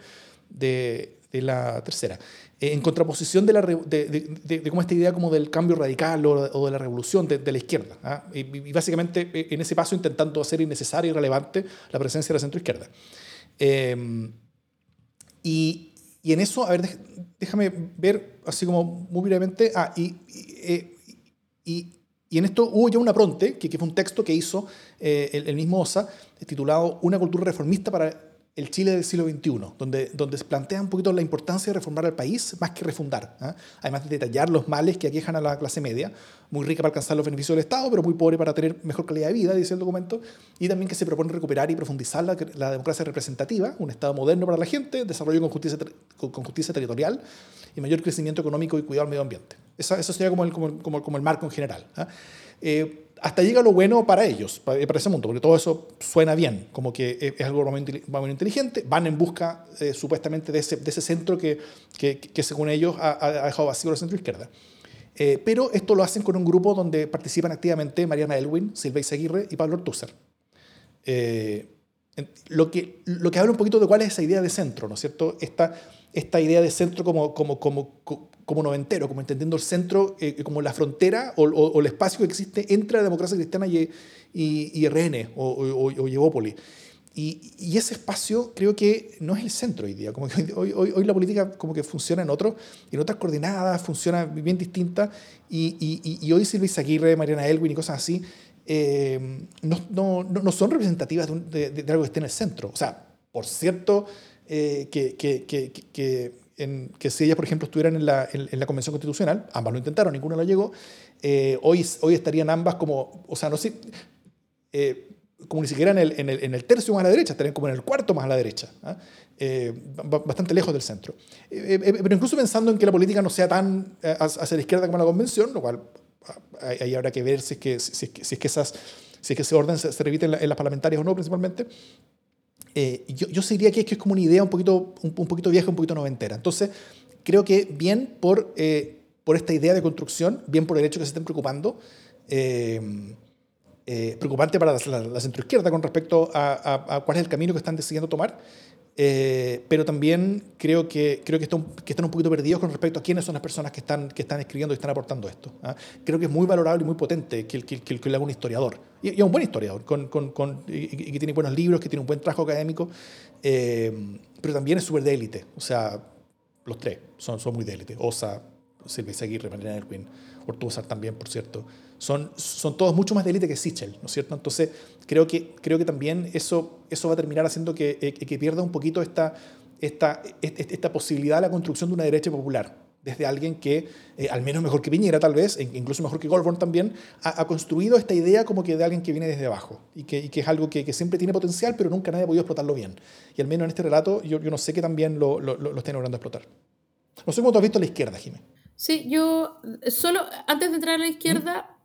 de la tercera. Eh, en contraposición de, la, esta idea como del cambio radical o, de la revolución de, la izquierda. ¿ah? Y, básicamente eh, en ese paso intentando hacer innecesaria y relevante la presencia de la centroizquierda. Eh, y, y, en eso, a ver, déjame ver así como muy brevemente. Ah, y, y, y en esto hubo ya un apronte, que, que fue un texto que hizo el, el mismo OSA, titulado Una cultura reformista para el Chile del siglo XXI, donde, donde se plantea un poquito la importancia de reformar al país más que refundar. ¿ah? Además de detallar los males que aquejan a la clase media, muy rica para alcanzar los beneficios del Estado, pero muy pobre para tener mejor calidad de vida, dice el documento, y también que se propone recuperar y profundizar la, democracia representativa, un Estado moderno para la gente, desarrollo con justicia, territorial y mayor crecimiento económico y cuidado al medio ambiente. Eso, eso sería como el marco en general. ¿ah? Eh, hasta llega lo bueno para ellos, para, ese mundo, porque todo eso suena bien, como que es, algo muy, inteligente, van en busca eh, supuestamente de ese, de ese centro que, que, que, según ellos ha, ha, dejado vacío la centro izquierda. Eh, pero esto lo hacen con un grupo donde participan activamente Mariana Elwin, Silvia Izaguirre y Pablo Ortúzar. Eh, lo, que, lo que habla un poquito de cuál es esa idea de centro, ¿no es cierto? Esta, esta idea de centro como, como, como, como noventero, como entendiendo el centro eh, como la frontera o, el espacio que existe entre la democracia cristiana y, y, RN o, o, Yevópolis. Y, y, ese espacio creo que no es el centro hoy día. Como hoy, hoy, hoy, la política como que funciona en, otro, en otras coordenadas, funciona bien distinta. Y, y, y hoy Silvia Aguirre, Mariana Elwin y cosas así no, no, son representativas de, de, algo que esté en el centro. O sea, por cierto, que, que, que que si ellas, por ejemplo, estuvieran en la, en, la Convención Constitucional, ambas lo intentaron, ninguna lo llegó, eh, hoy, hoy estarían ambas como, o sea, no sé, eh, como ni siquiera en el, en, el, en tercio más a la derecha, estarían como en el cuarto más a la derecha, ¿ah? eh, bastante lejos del centro. pero incluso pensando en que la política no sea tan hacia la izquierda como la Convención, lo cual ah, ahí habrá que ver si es que, si es que, esas, si es que ese orden se, repite en, las parlamentarias o no, principalmente. Eh, yo, yo diría que es, que es como una idea un poquito, un, poquito vieja, un poquito noventera. Entonces, creo que bien por, eh, por esta idea de construcción, bien por el hecho que se estén preocupando, eh, preocupante para la, la, centroizquierda con respecto a, a, cuál es el camino que están decidiendo tomar, eh, pero también creo que, creo que, están, que están un poquito perdidos con respecto a quiénes son las personas que están, que están escribiendo y están aportando esto. ¿ah? Creo que es muy valorable y muy potente que, que, que, que le haga un historiador, y, es un buen historiador, con, con, con y, que tiene buenos libros, que tiene un buen trabajo académico, eh, pero también es súper de élite. O sea, los tres son, son muy de élite. Osa, Silvia Seguirre, Mariana Erwin, Ortúzar también, por cierto son, son todos mucho más de élite que Sichel, ¿no es cierto? Entonces, creo que, creo que también eso, eso va a terminar haciendo que, eh, que pierda un poquito esta, esta, esta posibilidad de la construcción de una derecha popular, desde alguien que, eh, al menos mejor que Piñera tal vez, e incluso mejor que Goldborn también, ha, construido esta idea como que de alguien que viene desde abajo y que, y que es algo que, que, siempre tiene potencial, pero nunca nadie ha podido explotarlo bien. Y al menos en este relato yo, yo no sé que también lo, lo, lo, estén logrando explotar. No sé cómo tú has visto a la izquierda, Jiménez. Sí, yo solo antes de entrar a la izquierda, Mm,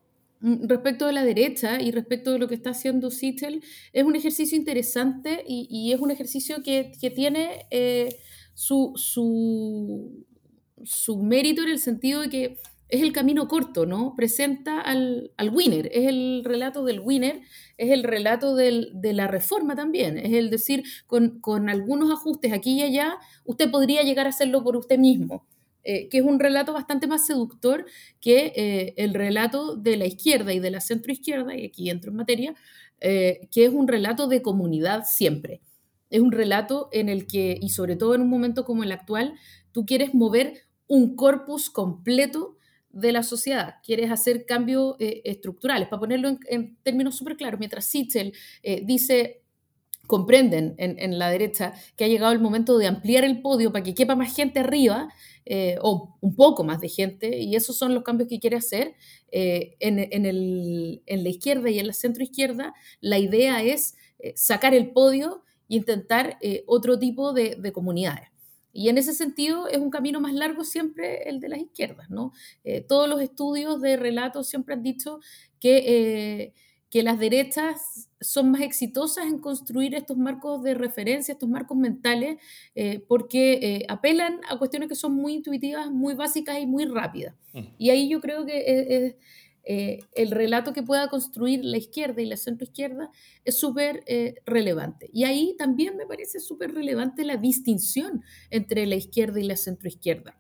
respecto de la derecha y respecto de lo que está haciendo Sittel, es un ejercicio interesante y, es un ejercicio que, tiene eh, su, su, mérito en el sentido de que es el camino corto, ¿no? Presenta al, winner, es el relato del winner, es el relato de la reforma también, es el decir, con, con algunos ajustes aquí y allá, usted podría llegar a hacerlo por usted mismo. Eh, que es un relato bastante más seductor que eh, el relato de la izquierda y de la centroizquierda, y aquí entro en materia, eh, que es un relato de comunidad siempre. Es un relato en el que, y sobre todo en un momento como el actual, tú quieres mover un corpus completo de la sociedad, quieres hacer cambios estructurales. Para ponerlo en, términos súper claros, mientras Sichel dice comprenden en, en, la derecha que ha llegado el momento de ampliar el podio para que quepa más gente arriba, eh, o un poco más de gente, y esos son los cambios que quiere hacer. Eh, en, en, el, en, la izquierda y en la centro izquierda, la idea es eh, sacar el podio e intentar otro tipo de, de, comunidades. Y en ese sentido es un camino más largo siempre el de las izquierdas. ¿no? todos los estudios de relatos siempre han dicho que que las derechas son más exitosas en construir estos marcos de referencia, estos marcos mentales, eh, porque eh, apelan a cuestiones que son muy intuitivas, muy básicas y muy rápidas. Mm. Y ahí yo creo que eh, el relato que pueda construir la izquierda y la centroizquierda es súper relevante. Y ahí también me parece súper relevante la distinción entre la izquierda y la centroizquierda.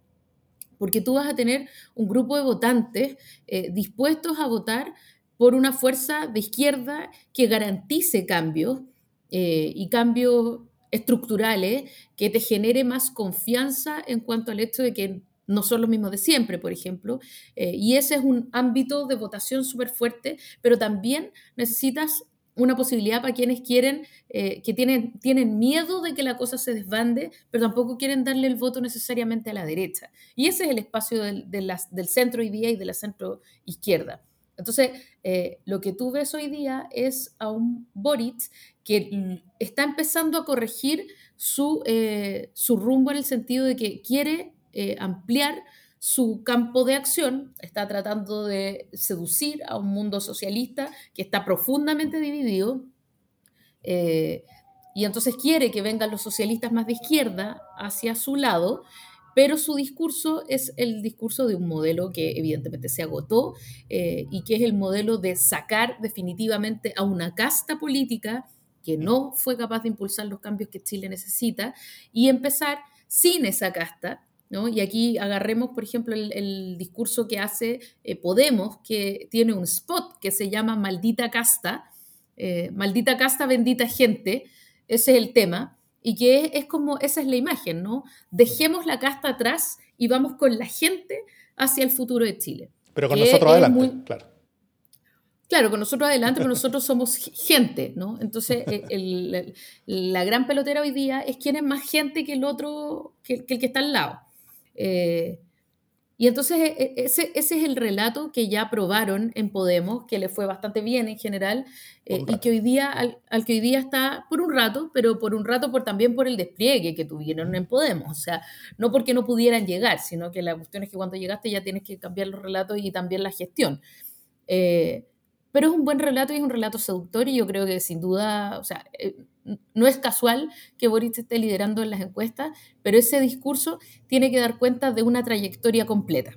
Porque tú vas a tener un grupo de votantes dispuestos a votar por una fuerza de izquierda que garantice cambios eh, y cambios estructurales que te genere más confianza en cuanto al hecho de que no son los mismos de siempre, por ejemplo. Eh, y ese es un ámbito de votación súper fuerte, pero también necesitas una posibilidad para quienes quieren, eh, que tienen, tienen miedo de que la cosa se desbande, pero tampoco quieren darle el voto necesariamente a la derecha. Y ese es el espacio del, del centro hoy día y de la centro izquierda. Entonces, eh, lo que tú ves hoy día es a un Boric que está empezando a corregir su, eh, su rumbo en el sentido de que quiere eh, ampliar su campo de acción, está tratando de seducir a un mundo socialista que está profundamente dividido, y entonces quiere que vengan los socialistas más de izquierda hacia su lado, pero su discurso es el discurso de un modelo que evidentemente se agotó eh, y que es el modelo de sacar definitivamente a una casta política que no fue capaz de impulsar los cambios que Chile necesita y empezar sin esa casta. ¿no? Y aquí agarremos, por ejemplo, el, discurso que hace eh, Podemos, que tiene un spot que se llama Maldita casta, eh, Maldita casta, bendita gente, ese es el tema y que es, como, esa es la imagen, ¿no? Dejemos la casta atrás y vamos con la gente hacia el futuro de Chile. Pero con nosotros adelante, claro. Claro, con nosotros adelante, pero nosotros somos gente, ¿no? Entonces, eh, la gran pelotera hoy día es quién es más gente que el otro, que, el que está al lado. Eh, y entonces e, e, ese, ese, es el relato que ya probaron en Podemos, que le fue bastante bien en general, eh, y que hoy día, al, que hoy día está por un rato, pero por un rato por, también por el despliegue que tuvieron en Podemos. O sea, no porque no pudieran llegar, sino que la cuestión es que cuando llegaste ya tienes que cambiar los relatos y también la gestión. Eh, pero es un buen relato y es un relato seductor y yo creo que sin duda, o sea, eh, no es casual que Boris esté liderando en las encuestas, pero ese discurso tiene que dar cuenta de una trayectoria completa.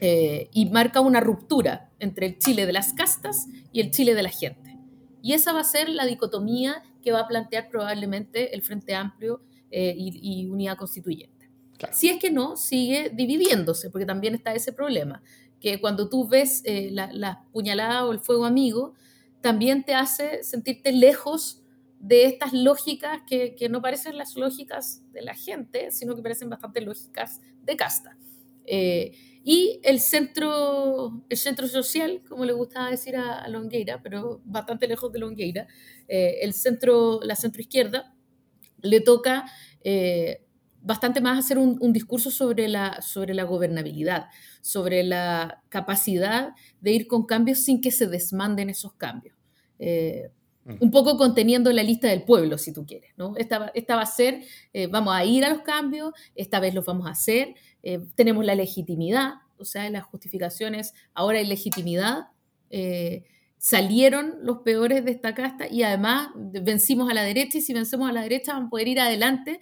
Eh, y marca una ruptura entre el Chile de las castas y el Chile de la gente. Y esa va a ser la dicotomía que va a plantear probablemente el Frente Amplio eh, y, Unidad Constituyente. Si es que no, sigue dividiéndose, porque también está ese problema que cuando tú ves eh, la, puñalada o el fuego amigo, también te hace sentirte lejos de estas lógicas que, no parecen las lógicas de la gente, sino que parecen bastante lógicas de casta. Eh, y el centro, el centro social, como le gustaba decir a, Longueira, pero bastante lejos de Longueira, eh, el centro, la centroizquierda, le toca bastante más hacer un, discurso sobre la, sobre la gobernabilidad, sobre la capacidad de ir con cambios sin que se desmanden esos cambios. Eh. Un poco conteniendo la lista del pueblo, si tú quieres. ¿no? Esta, va a ser, eh, vamos a ir a los cambios, esta vez los vamos a hacer, eh, tenemos la legitimidad, o sea, las justificaciones, ahora hay legitimidad, salieron los peores de esta casta y además vencimos a la derecha y si vencemos a la derecha vamos a poder ir adelante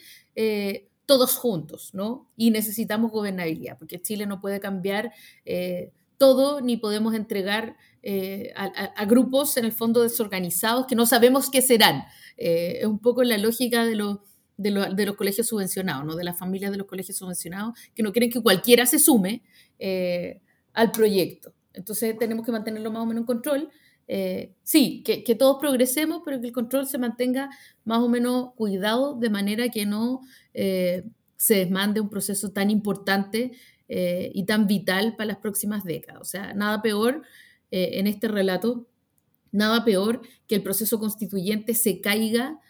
todos juntos, ¿no? Y necesitamos gobernabilidad, porque Chile no puede cambiar eh, todo, ni podemos entregar eh, a, grupos en el fondo desorganizados que no sabemos qué serán. Eh, es un poco la lógica de, de, los colegios subvencionados. De las familias de los colegios subvencionados, que no quieren que cualquiera se sume al proyecto. Entonces tenemos que mantenerlo más o menos en control. sí, que, todos progresemos, pero que el control se mantenga más o menos cuidado de manera que no eh, se desmande un proceso tan importante eh, y tan vital para las próximas décadas. O sea, nada peor eh, en este relato, nada peor que el proceso constituyente se caiga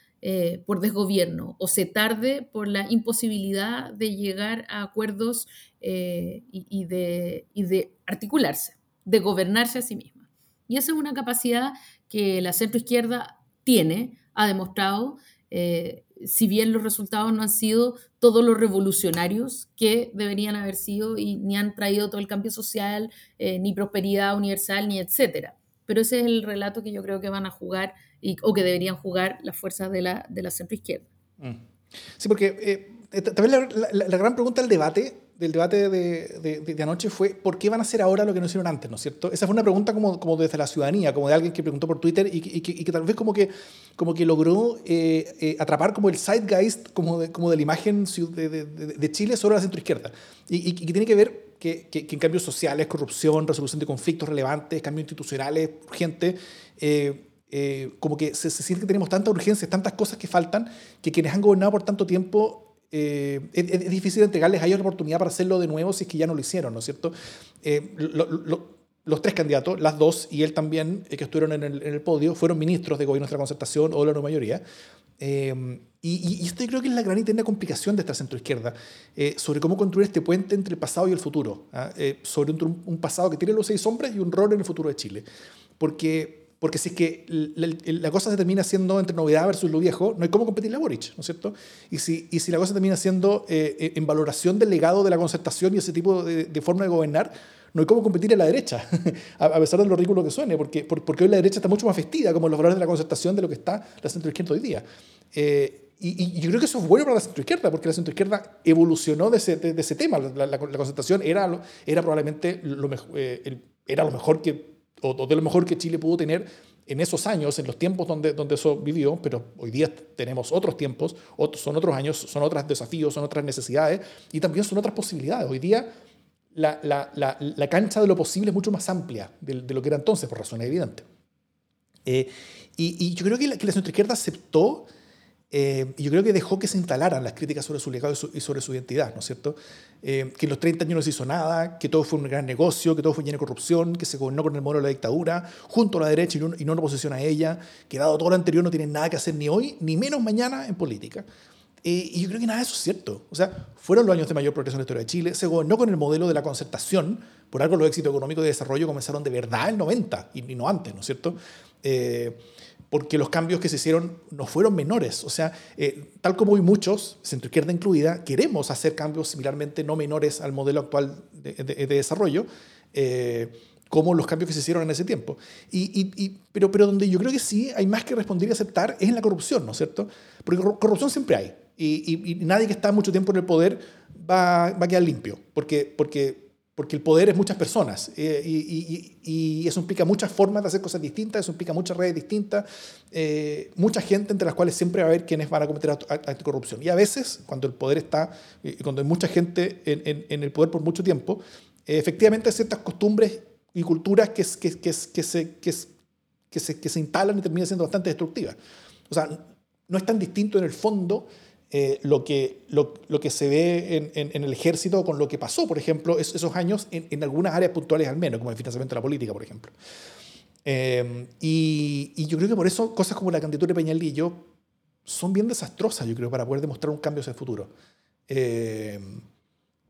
por desgobierno o se tarde por la imposibilidad de llegar a acuerdos y, de, y de articularse, de gobernarse a sí misma. Y esa es una capacidad que la centroizquierda tiene, ha demostrado, eh, si bien los resultados no han sido todos los revolucionarios que deberían haber sido y ni han traído todo el cambio social, eh, ni prosperidad universal, ni etcétera. Pero ese es el relato que yo creo que van a jugar y, o que deberían jugar las fuerzas de la, de la centroizquierda. Mm. Sí, porque eh, también la, gran pregunta del debate del debate de, de, anoche fue ¿por qué van a hacer ahora lo que no hicieron antes? ¿no es cierto? Esa fue una pregunta como, como desde la ciudadanía, como de alguien que preguntó por Twitter y, y, que, y que, tal vez como que, como que logró eh, eh, atrapar como el zeitgeist como de, como de la imagen de, Chile sobre la centroizquierda. Y, que tiene que ver que, que, en cambios sociales, corrupción, resolución de conflictos relevantes, cambios institucionales urgentes, eh, como que se, se siente que tenemos tantas urgencias, tantas cosas que faltan, que quienes han gobernado por tanto tiempo eh, es, difícil entregarles a ellos la oportunidad para hacerlo de nuevo si es que ya no lo hicieron, ¿no es cierto? Eh, los tres candidatos, las dos y él también, eh, que estuvieron en el, en el, podio, fueron ministros de gobierno de la concertación o de la nueva mayoría. y, y, esto yo creo que es la gran y eterna complicación de esta centroizquierda, sobre cómo construir este puente entre el pasado y el futuro, ¿ah? sobre un, un, pasado que tiene los seis hombres y un rol en el futuro de Chile. Porque porque si es que la, cosa se termina siendo entre novedad versus lo viejo, no hay cómo competir la Boric, ¿no es cierto? Y si, y si la cosa termina siendo eh, eh, en valoración del legado de la concertación y ese tipo de, forma de gobernar, no hay cómo competir en la derecha, a pesar de lo ridículo que suene, porque, porque hoy la derecha está mucho más vestida como los valores de la concertación de lo que está la centroizquierda hoy día. Eh, y, yo creo que eso es bueno para la centroizquierda, porque la centroizquierda evolucionó de ese, de, ese tema. La, la, concertación era, era probablemente lo, mejor, era lo mejor que o, de lo mejor que Chile pudo tener en esos años, en los tiempos donde, donde eso vivió, pero hoy día tenemos otros tiempos, otros, son otros años, son otros desafíos, son otras necesidades y también son otras posibilidades. Hoy día la, la, la, la cancha de lo posible es mucho más amplia de, de, lo que era entonces, por razones evidentes. Eh, y, y, yo creo que la, que la izquierda aceptó Eh, y yo creo que dejó que se instalaran las críticas sobre su legado y, sobre su identidad, ¿no es cierto? Eh, que en los 30 años no se hizo nada, que todo fue un gran negocio, que todo fue lleno de corrupción, que se gobernó con el modelo de la dictadura, junto a la derecha y no, y no en oposición a ella, que dado todo lo anterior no tienen nada que hacer ni hoy, ni menos mañana en política. Eh, y yo creo que nada de eso es cierto. O sea, fueron los años de mayor progreso en la historia de Chile, se gobernó con el modelo de la concertación, por algo los éxitos económicos de desarrollo comenzaron de verdad el 90 y, no antes, ¿no es cierto? Porque los cambios que se hicieron no fueron menores. O sea, eh, tal como hoy muchos, centro izquierda incluida, queremos hacer cambios similarmente no menores al modelo actual de, desarrollo, eh, como los cambios que se hicieron en ese tiempo. Y, pero, pero donde yo creo que sí hay más que responder y aceptar es en la corrupción, ¿no es cierto? Porque corrupción siempre hay. Y, nadie que está mucho tiempo en el poder va, va a quedar limpio, porque, porque porque el poder es muchas personas eh, y, eso implica muchas formas de hacer cosas distintas, eso implica muchas redes distintas, eh, mucha gente entre las cuales siempre va a haber quienes van a cometer actos de corrupción. Y a veces, cuando el poder está, y cuando hay mucha gente en, el poder por mucho tiempo, eh, efectivamente hay ciertas costumbres y culturas que, que, que, que, se, se, que se instalan y terminan siendo bastante destructivas. O sea, no es tan distinto en el fondo eh, lo, que, lo, lo, que se ve en, en, el ejército con lo que pasó, por ejemplo, esos años en, en, algunas áreas puntuales al menos, como el financiamiento de la política, por ejemplo. Eh, y, y, yo creo que por eso cosas como la candidatura de Peñalillo son bien desastrosas, yo creo, para poder demostrar un cambio hacia el futuro. Eh,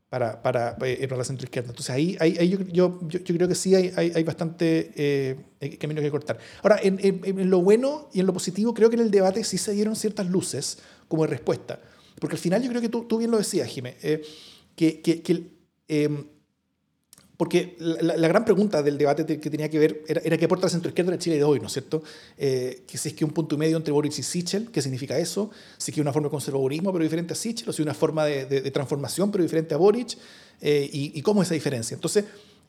para, para, para, la centroizquierda. Entonces ahí, ahí, yo, yo, yo, creo que sí hay, hay, hay bastante eh, camino que cortar. Ahora, en, en, en, lo bueno y en lo positivo, creo que en el debate sí se dieron ciertas luces como respuesta. Porque al final yo creo que tú, tú bien lo decías, Jimé, eh, que, que, que eh, porque la, la, gran pregunta del debate que tenía que ver era, era qué aporta la centroizquierda de Chile de hoy, ¿no es cierto? Eh, que si es que un punto medio entre Boric y Sichel, ¿qué significa eso? Si es que una forma de conservadurismo pero diferente a Sichel, o si una forma de, de, de transformación pero diferente a Boric, eh, y, y, cómo es esa diferencia. Entonces,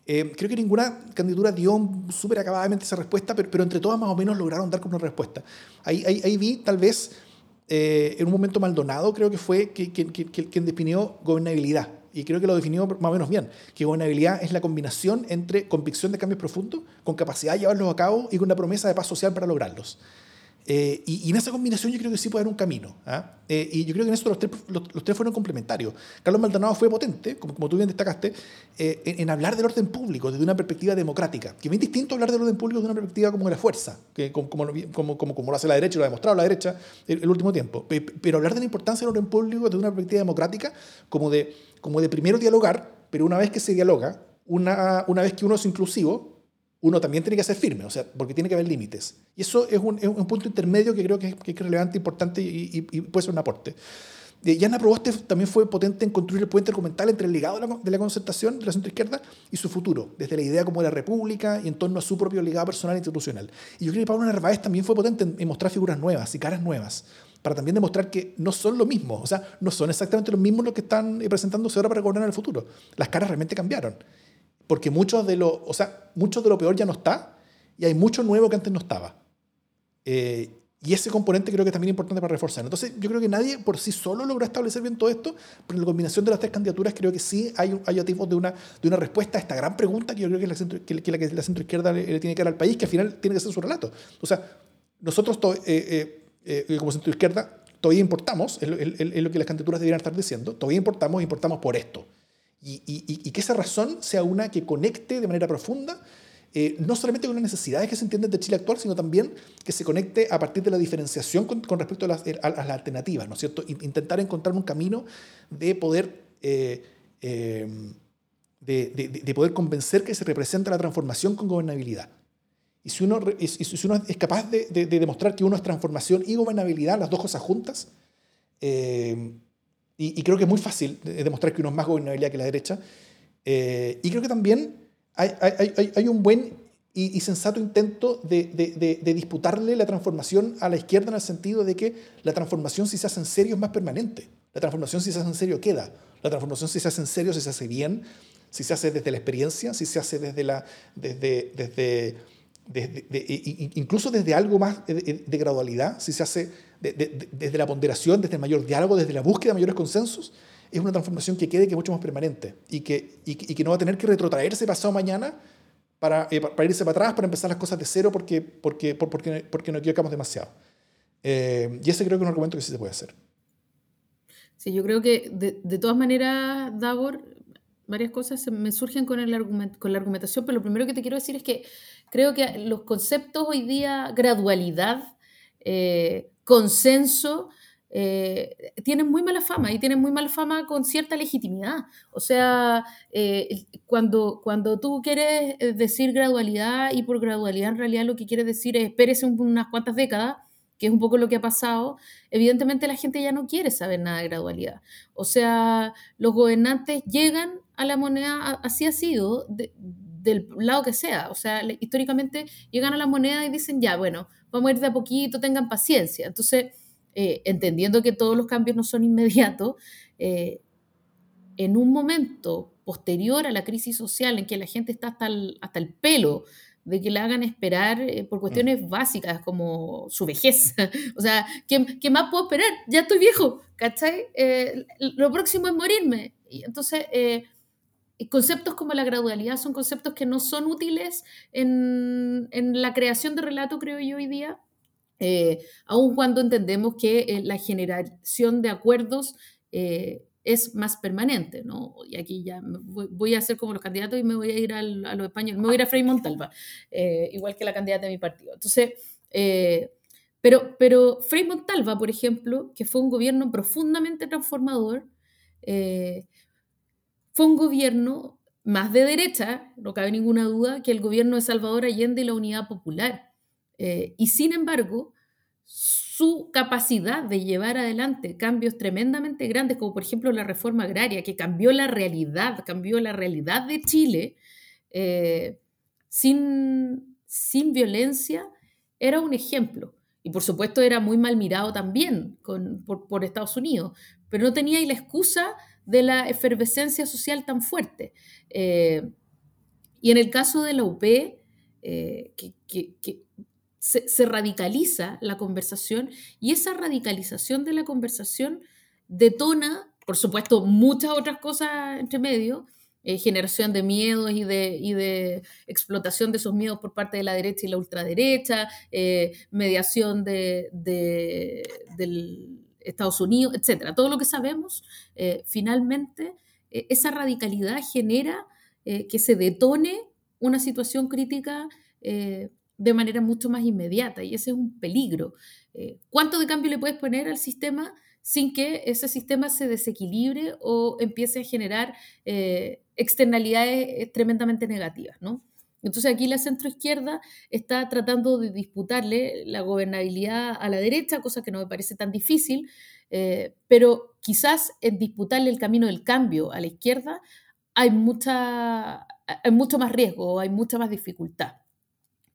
eh, creo que ninguna candidatura dio súper acabadamente esa respuesta, pero, pero, entre todas más o menos lograron dar como una respuesta. Ahí, ahí, ahí vi tal vez eh, en un momento Maldonado, creo que fue quien, quien, quien, definió gobernabilidad. Y creo que lo definió más o menos bien, que gobernabilidad es la combinación entre convicción de cambios profundos, con capacidad de llevarlos a cabo y con una promesa de paz social para lograrlos. Eh, y, y, en esa combinación yo creo que sí puede haber un camino. ¿ah? Eh, y yo creo que en eso los tres, los, los, tres fueron complementarios. Carlos Maldonado fue potente, como, como tú bien destacaste, eh, en, en, hablar del orden público desde una perspectiva democrática, que es bien distinto hablar del orden público desde una perspectiva como de la fuerza, que como, como, como, como, como lo hace la derecha y lo ha demostrado la derecha el, el, último tiempo. Pero hablar de la importancia del orden público desde una perspectiva democrática, como de, como de primero dialogar, pero una vez que se dialoga, una, una vez que uno es inclusivo, uno también tiene que ser firme, o sea, porque tiene que haber límites. Y eso es un, punto intermedio que creo que es, relevante, importante y, y, y, puede ser un aporte. Y Yana Proboste también fue potente en construir el puente argumental entre el legado de la, concertación de la centroizquierda y su futuro, desde la idea como de la república y en torno a su propio legado personal e institucional. Y yo creo que Pablo Narváez también fue potente en, en mostrar figuras nuevas y caras nuevas para también demostrar que no son lo mismo, o sea, no son exactamente los mismos los que están presentándose ahora para gobernar el futuro. Las caras realmente cambiaron porque mucho de lo, o sea, mucho de lo peor ya no está y hay mucho nuevo que antes no estaba. Eh, y ese componente creo que es también importante para reforzar. Entonces, yo creo que nadie por sí solo logra establecer bien todo esto, pero en la combinación de las tres candidaturas creo que sí hay, hay atisbos de una, de una respuesta a esta gran pregunta que yo creo que, la centro, que, que la, que la centroizquierda le, tiene que dar al país, que al final tiene que ser su relato. O sea, nosotros to, eh, eh, eh como todavía importamos, es lo, es, es lo que las candidaturas deberían estar diciendo, todavía importamos, importamos por esto. Y, y, y, que esa razón sea una que conecte de manera profunda, eh, no solamente con las necesidades que se entienden de Chile actual, sino también que se conecte a partir de la diferenciación con, con respecto a las, a, a las, alternativas, ¿no es cierto? Intentar encontrar un camino de poder, eh, eh, de, de, de, poder convencer que se representa la transformación con gobernabilidad. Y si uno, y si uno es capaz de, de, demostrar que uno es transformación y gobernabilidad, las dos cosas juntas, eh, y, y, creo que es muy fácil demostrar que uno es más gobernabilidad que la derecha. Eh, y creo que también hay, hay, hay, hay un buen y, y, sensato intento de, de, de, de, disputarle la transformación a la izquierda en el sentido de que la transformación si se hace en serio es más permanente. La transformación si se hace en serio queda. La transformación si se hace en serio, si se hace bien, si se hace desde la experiencia, si se hace desde la... Desde, desde, de, incluso desde algo más de, de, gradualidad, si se hace desde la ponderación, desde el mayor diálogo, desde la búsqueda de mayores consensos, es una transformación que quede que es mucho más permanente y que, y, y que no va a tener que retrotraerse pasado mañana para, eh, para irse para atrás, para empezar las cosas de cero porque, porque, porque, porque nos equivocamos demasiado. y ese creo que es un argumento que sí se puede hacer. Sí, yo creo que de, de todas maneras, Davor, varias cosas me surgen con, el argument, con la argumentación, pero lo primero que te quiero decir es que creo que los conceptos hoy día, gradualidad, eh, consenso, eh, tienen muy mala fama y tienen muy mala fama con cierta legitimidad. O sea, eh, cuando, cuando tú quieres decir gradualidad y por gradualidad en realidad lo que quieres decir es espérese unas cuantas décadas, que es un poco lo que ha pasado, evidentemente la gente ya no quiere saber nada de gradualidad. O sea, los gobernantes llegan a la moneda, así ha sido, del lado que sea. O sea, históricamente llegan a la moneda y dicen, ya, bueno, vamos a ir de a poquito, tengan paciencia. Entonces, eh, entendiendo que todos los cambios no son inmediatos, eh, en un momento posterior a la crisis social en que la gente está hasta hasta el pelo de que le hagan esperar eh, por cuestiones básicas como su vejez. o sea, ¿qué, más puedo esperar? Ya estoy viejo, ¿cachai? Lo próximo es morirme. Y entonces, conceptos como la gradualidad son conceptos que no son útiles en, en la creación de relato, creo yo, hoy día. aun cuando entendemos que la generación de acuerdos es más permanente, ¿no? Y aquí ya voy, a ser como los candidatos y me voy a ir al, a los españoles, me voy a ir a Frei Montalva, eh, igual que la candidata de mi partido. Entonces, eh, pero, pero Frei Montalva, por ejemplo, que fue un gobierno profundamente transformador, eh, fue un gobierno más de derecha, no cabe ninguna duda, que el gobierno de Salvador Allende y la Unidad Popular. y sin embargo, su capacidad de llevar adelante cambios tremendamente grandes, como por ejemplo la reforma agraria, que cambió la realidad, cambió la realidad de Chile, eh, sin, sin violencia, era un ejemplo. Y por supuesto era muy mal mirado también por, Estados Unidos, pero no tenía la excusa de la efervescencia social tan fuerte. Eh, y en el caso de la UP, eh, que se, radicaliza la conversación y esa radicalización de la conversación detona, por supuesto, muchas otras cosas entre medio, eh, generación de miedos y de, de, explotación de esos miedos por parte de la derecha y la ultraderecha, mediación de, del Estados Unidos, etcétera. Todo lo que sabemos, eh, finalmente, esa radicalidad genera que se detone una situación crítica de manera mucho más inmediata y ese es un peligro. Eh, ¿Cuánto de cambio le puedes poner al sistema sin que ese sistema se desequilibre o empiece a generar eh, externalidades eh, tremendamente negativas? ¿no? Entonces aquí la centroizquierda está tratando de disputarle la gobernabilidad a la derecha, cosa que no me parece tan difícil, pero quizás en disputarle el camino del cambio a la izquierda hay, mucha, hay mucho más riesgo, hay mucha más dificultad.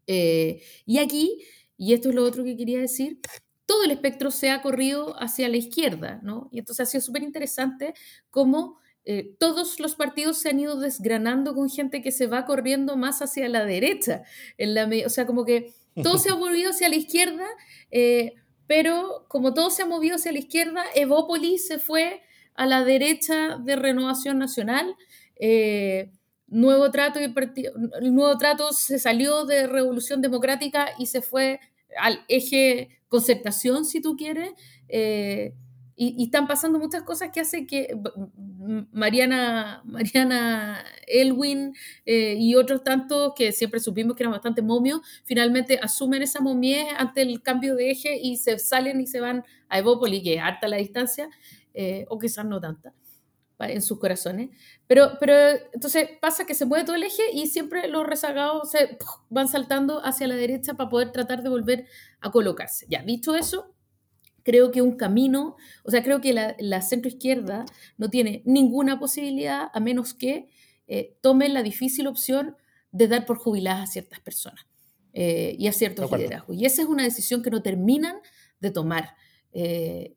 Eh, y aquí, y esto es lo otro que quería decir, todo el espectro se ha corrido hacia la izquierda, ¿no? Y entonces ha sido súper interesante cómo eh, todos los partidos se han ido desgranando con gente que se va corriendo más hacia la derecha. En la, o sea, como que todo se ha movido hacia la izquierda, eh, pero como todo se ha movido hacia la izquierda, Evópolis se fue a la derecha de Renovación Nacional. Nuevo Trato, y el, Nuevo Trato se salió de Revolución Democrática y se fue al eje concertación, si tú quieres, eh, y, están pasando muchas cosas que hacen que Mariana, Mariana Elwin eh, y otros tantos que siempre supimos que eran bastante momios, finalmente asumen esa momie ante el cambio de eje y se salen y se van a Evópolis, que es harta la distancia, eh, o quizás no tanta en sus corazones. Pero, pero entonces pasa que se mueve todo el eje y siempre los rezagados se van saltando hacia la derecha para poder tratar de volver a colocarse. Ya, dicho eso, creo que un camino, o sea, creo que la, la centroizquierda no tiene ninguna posibilidad a menos que eh, tome la difícil opción de dar por jubiladas a ciertas personas eh, y a ciertos liderazgos. Y esa es una decisión que no terminan de tomar. Eh,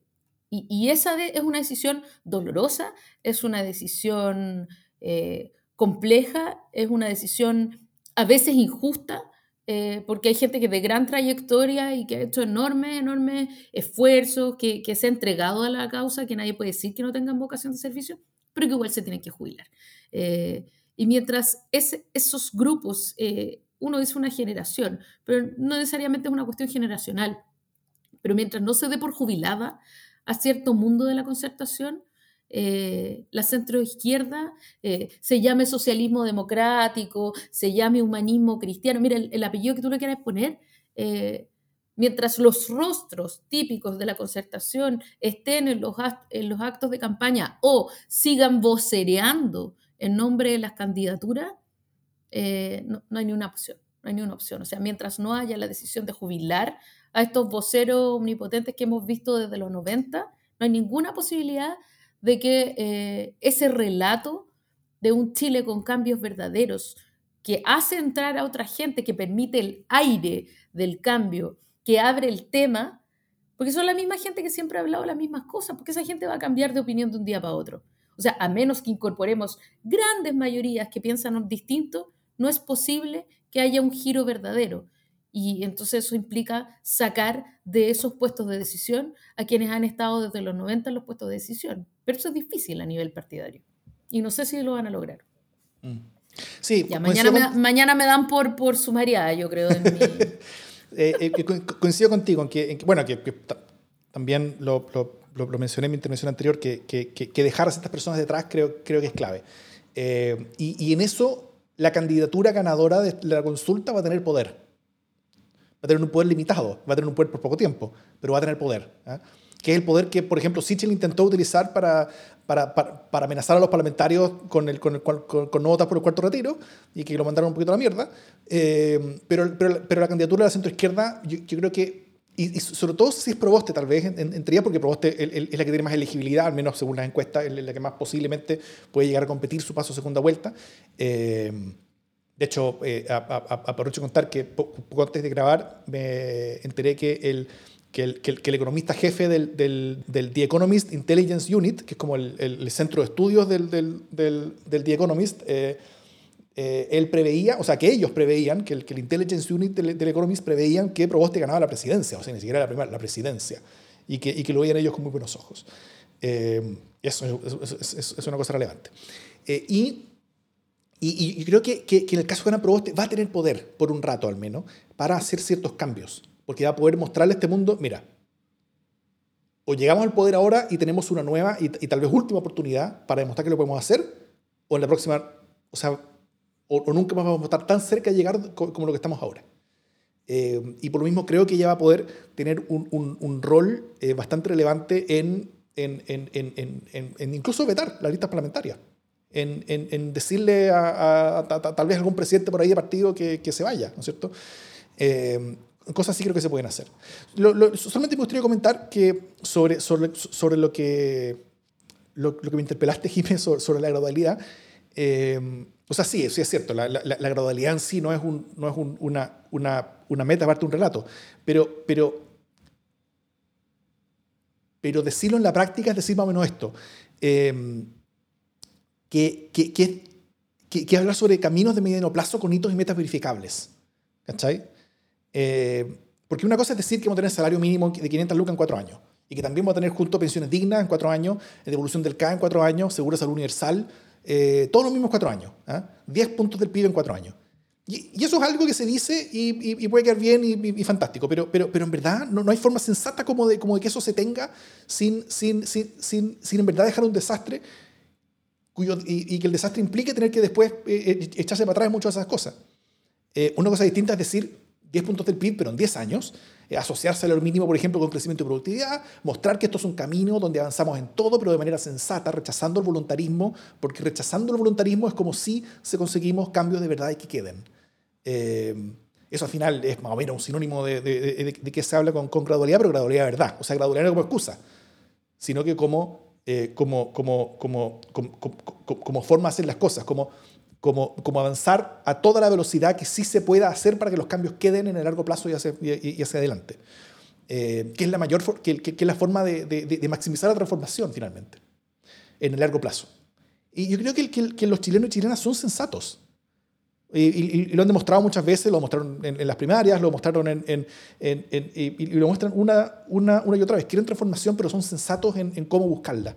y, esa es una decisión dolorosa, es una decisión eh, compleja, es una decisión a veces injusta, eh, porque hay gente que de gran trayectoria y que ha hecho enormes, enormes esfuerzos, que, se ha entregado a la causa, que nadie puede decir que no tengan vocación de servicio, pero que igual se tienen que jubilar. Eh, y mientras esos grupos, uno dice una generación, pero no necesariamente es una cuestión generacional, pero mientras no se dé por jubilada a cierto mundo de la concertación, eh, la centroizquierda eh, se llame socialismo democrático, se llame humanismo cristiano, mira, el, apellido que tú le quieras poner, eh, mientras los rostros típicos de la concertación estén en los, en los actos de campaña o sigan vocereando en nombre de las candidaturas, no, no hay ni una opción, no hay ni opción. O sea, mientras no haya la decisión de jubilar a estos voceros omnipotentes que hemos visto desde los 90, no hay ninguna posibilidad de que eh, ese relato de un Chile con cambios verdaderos, que hace entrar a otra gente, que permite el aire del cambio, que abre el tema, porque son la misma gente que siempre ha hablado las mismas cosas, porque esa gente va a cambiar de opinión de un día para otro. O sea, a menos que incorporemos grandes mayorías que piensan distinto, no es posible que haya un giro verdadero. Y entonces eso implica sacar de esos puestos de decisión a quienes han estado desde los 90 en los puestos de decisión. Pero eso es difícil a nivel partidario. Y no sé si lo van a lograr. Mm. Sí, ya, mañana, me, mañana me dan por, por sumariada, yo creo. Eh, eh, coincido contigo en que, bueno, que, también lo, lo, lo, mencioné en mi intervención anterior, que, que, dejar a estas personas detrás creo, creo que es clave. Eh, y, y en eso la candidatura ganadora de la consulta va a tener poder va a tener un poder limitado, va a tener un poder por poco tiempo, pero va a tener poder. Que es el poder que, por ejemplo, Sichel intentó utilizar para, para, para, amenazar a los parlamentarios con, el, con, el, con, con, no votar por el cuarto retiro y que lo mandaron un poquito a la mierda. Eh, pero, pero, pero, la candidatura de la centroizquierda, yo, yo creo que y, sobre todo si es Proboste, tal vez, entraría porque Proboste es la que tiene más elegibilidad, al menos según las encuestas, es la que más posiblemente puede llegar a competir su paso a segunda vuelta. Eh, de hecho, eh, aprovecho contar que poco antes de grabar me enteré que el, que el, que el, economista jefe del, del, del, The Economist Intelligence Unit, que es como el, el centro de estudios del, del, del The Economist, eh, eh, él preveía, o sea, que ellos preveían, que el, que el Intelligence Unit del, Economist preveían que Proboste ganaba la presidencia, o sea, ni siquiera la primera, la presidencia, y que, y que lo veían ellos con muy buenos ojos. eso es, una cosa relevante. y y, creo que, que, en el caso de Ana Proboste va a tener poder, por un rato al menos, para hacer ciertos cambios. Porque va a poder mostrarle a este mundo, mira, o llegamos al poder ahora y tenemos una nueva y, tal vez última oportunidad para demostrar que lo podemos hacer, o en la próxima, o sea, o, nunca más vamos a estar tan cerca de llegar como lo que estamos ahora. Eh, y por lo mismo creo que ella va a poder tener un, un, rol eh, bastante relevante en, en, en, en, incluso vetar las listas parlamentarias en, decirle a, tal vez algún presidente por ahí de partido que, que se vaya, ¿no es cierto? Eh, cosas así creo que se pueden hacer. solamente me gustaría comentar que sobre, sobre, sobre lo, que, lo, que me interpelaste, Jiménez, sobre, la gradualidad. Eh, o sea, sí, sí es cierto, la, la, la, gradualidad en sí no es, un, no es un, una, una, una, meta aparte un relato, pero, pero, pero decirlo en la práctica es decir más o menos esto. Eh, que, que, que, que, hablar sobre caminos de mediano plazo con hitos y metas verificables. ¿Cachai? Eh, porque una cosa es decir que vamos a tener salario mínimo de 500 lucas en cuatro años y que también vamos a tener junto pensiones dignas en cuatro años, devolución del CA en cuatro años, seguro salud universal, eh, todos los mismos cuatro años. 10 ¿ah? puntos del PIB en cuatro años. Y, y, eso es algo que se dice y, y, puede quedar bien y, fantástico, pero, pero, pero en verdad no, no, hay forma sensata como de, como de que eso se tenga sin, sin, sin, sin, sin en verdad dejar un desastre y, que el desastre implique tener que después eh, eh, echarse para atrás muchas de esas cosas. Eh, una cosa distinta es decir 10 puntos del PIB, pero en 10 años, asociarse al mínimo, por ejemplo, con crecimiento y productividad, mostrar que esto es un camino donde avanzamos en todo, pero de manera sensata, rechazando el voluntarismo, porque rechazando el voluntarismo es como si se conseguimos cambios de verdad y que queden. eso al final es más o menos un sinónimo de, de, que se habla con, con, gradualidad, pero gradualidad de verdad. O sea, gradualidad no como excusa, sino que como eh, como, como, como, como, forma de hacer las cosas, como, como, como avanzar a toda la velocidad que sí se pueda hacer para que los cambios queden en el largo plazo y hacia, y, hacia adelante. Eh, que es la mayor que, que, es la forma de, de, maximizar la transformación finalmente en el largo plazo. Y yo creo que, que, los chilenos y chilenas son sensatos. Y, lo han demostrado muchas veces, lo mostraron en, las primarias, lo mostraron en, en, en y, lo muestran una, una, una, y otra vez. Quieren transformación, pero son sensatos en, cómo buscarla.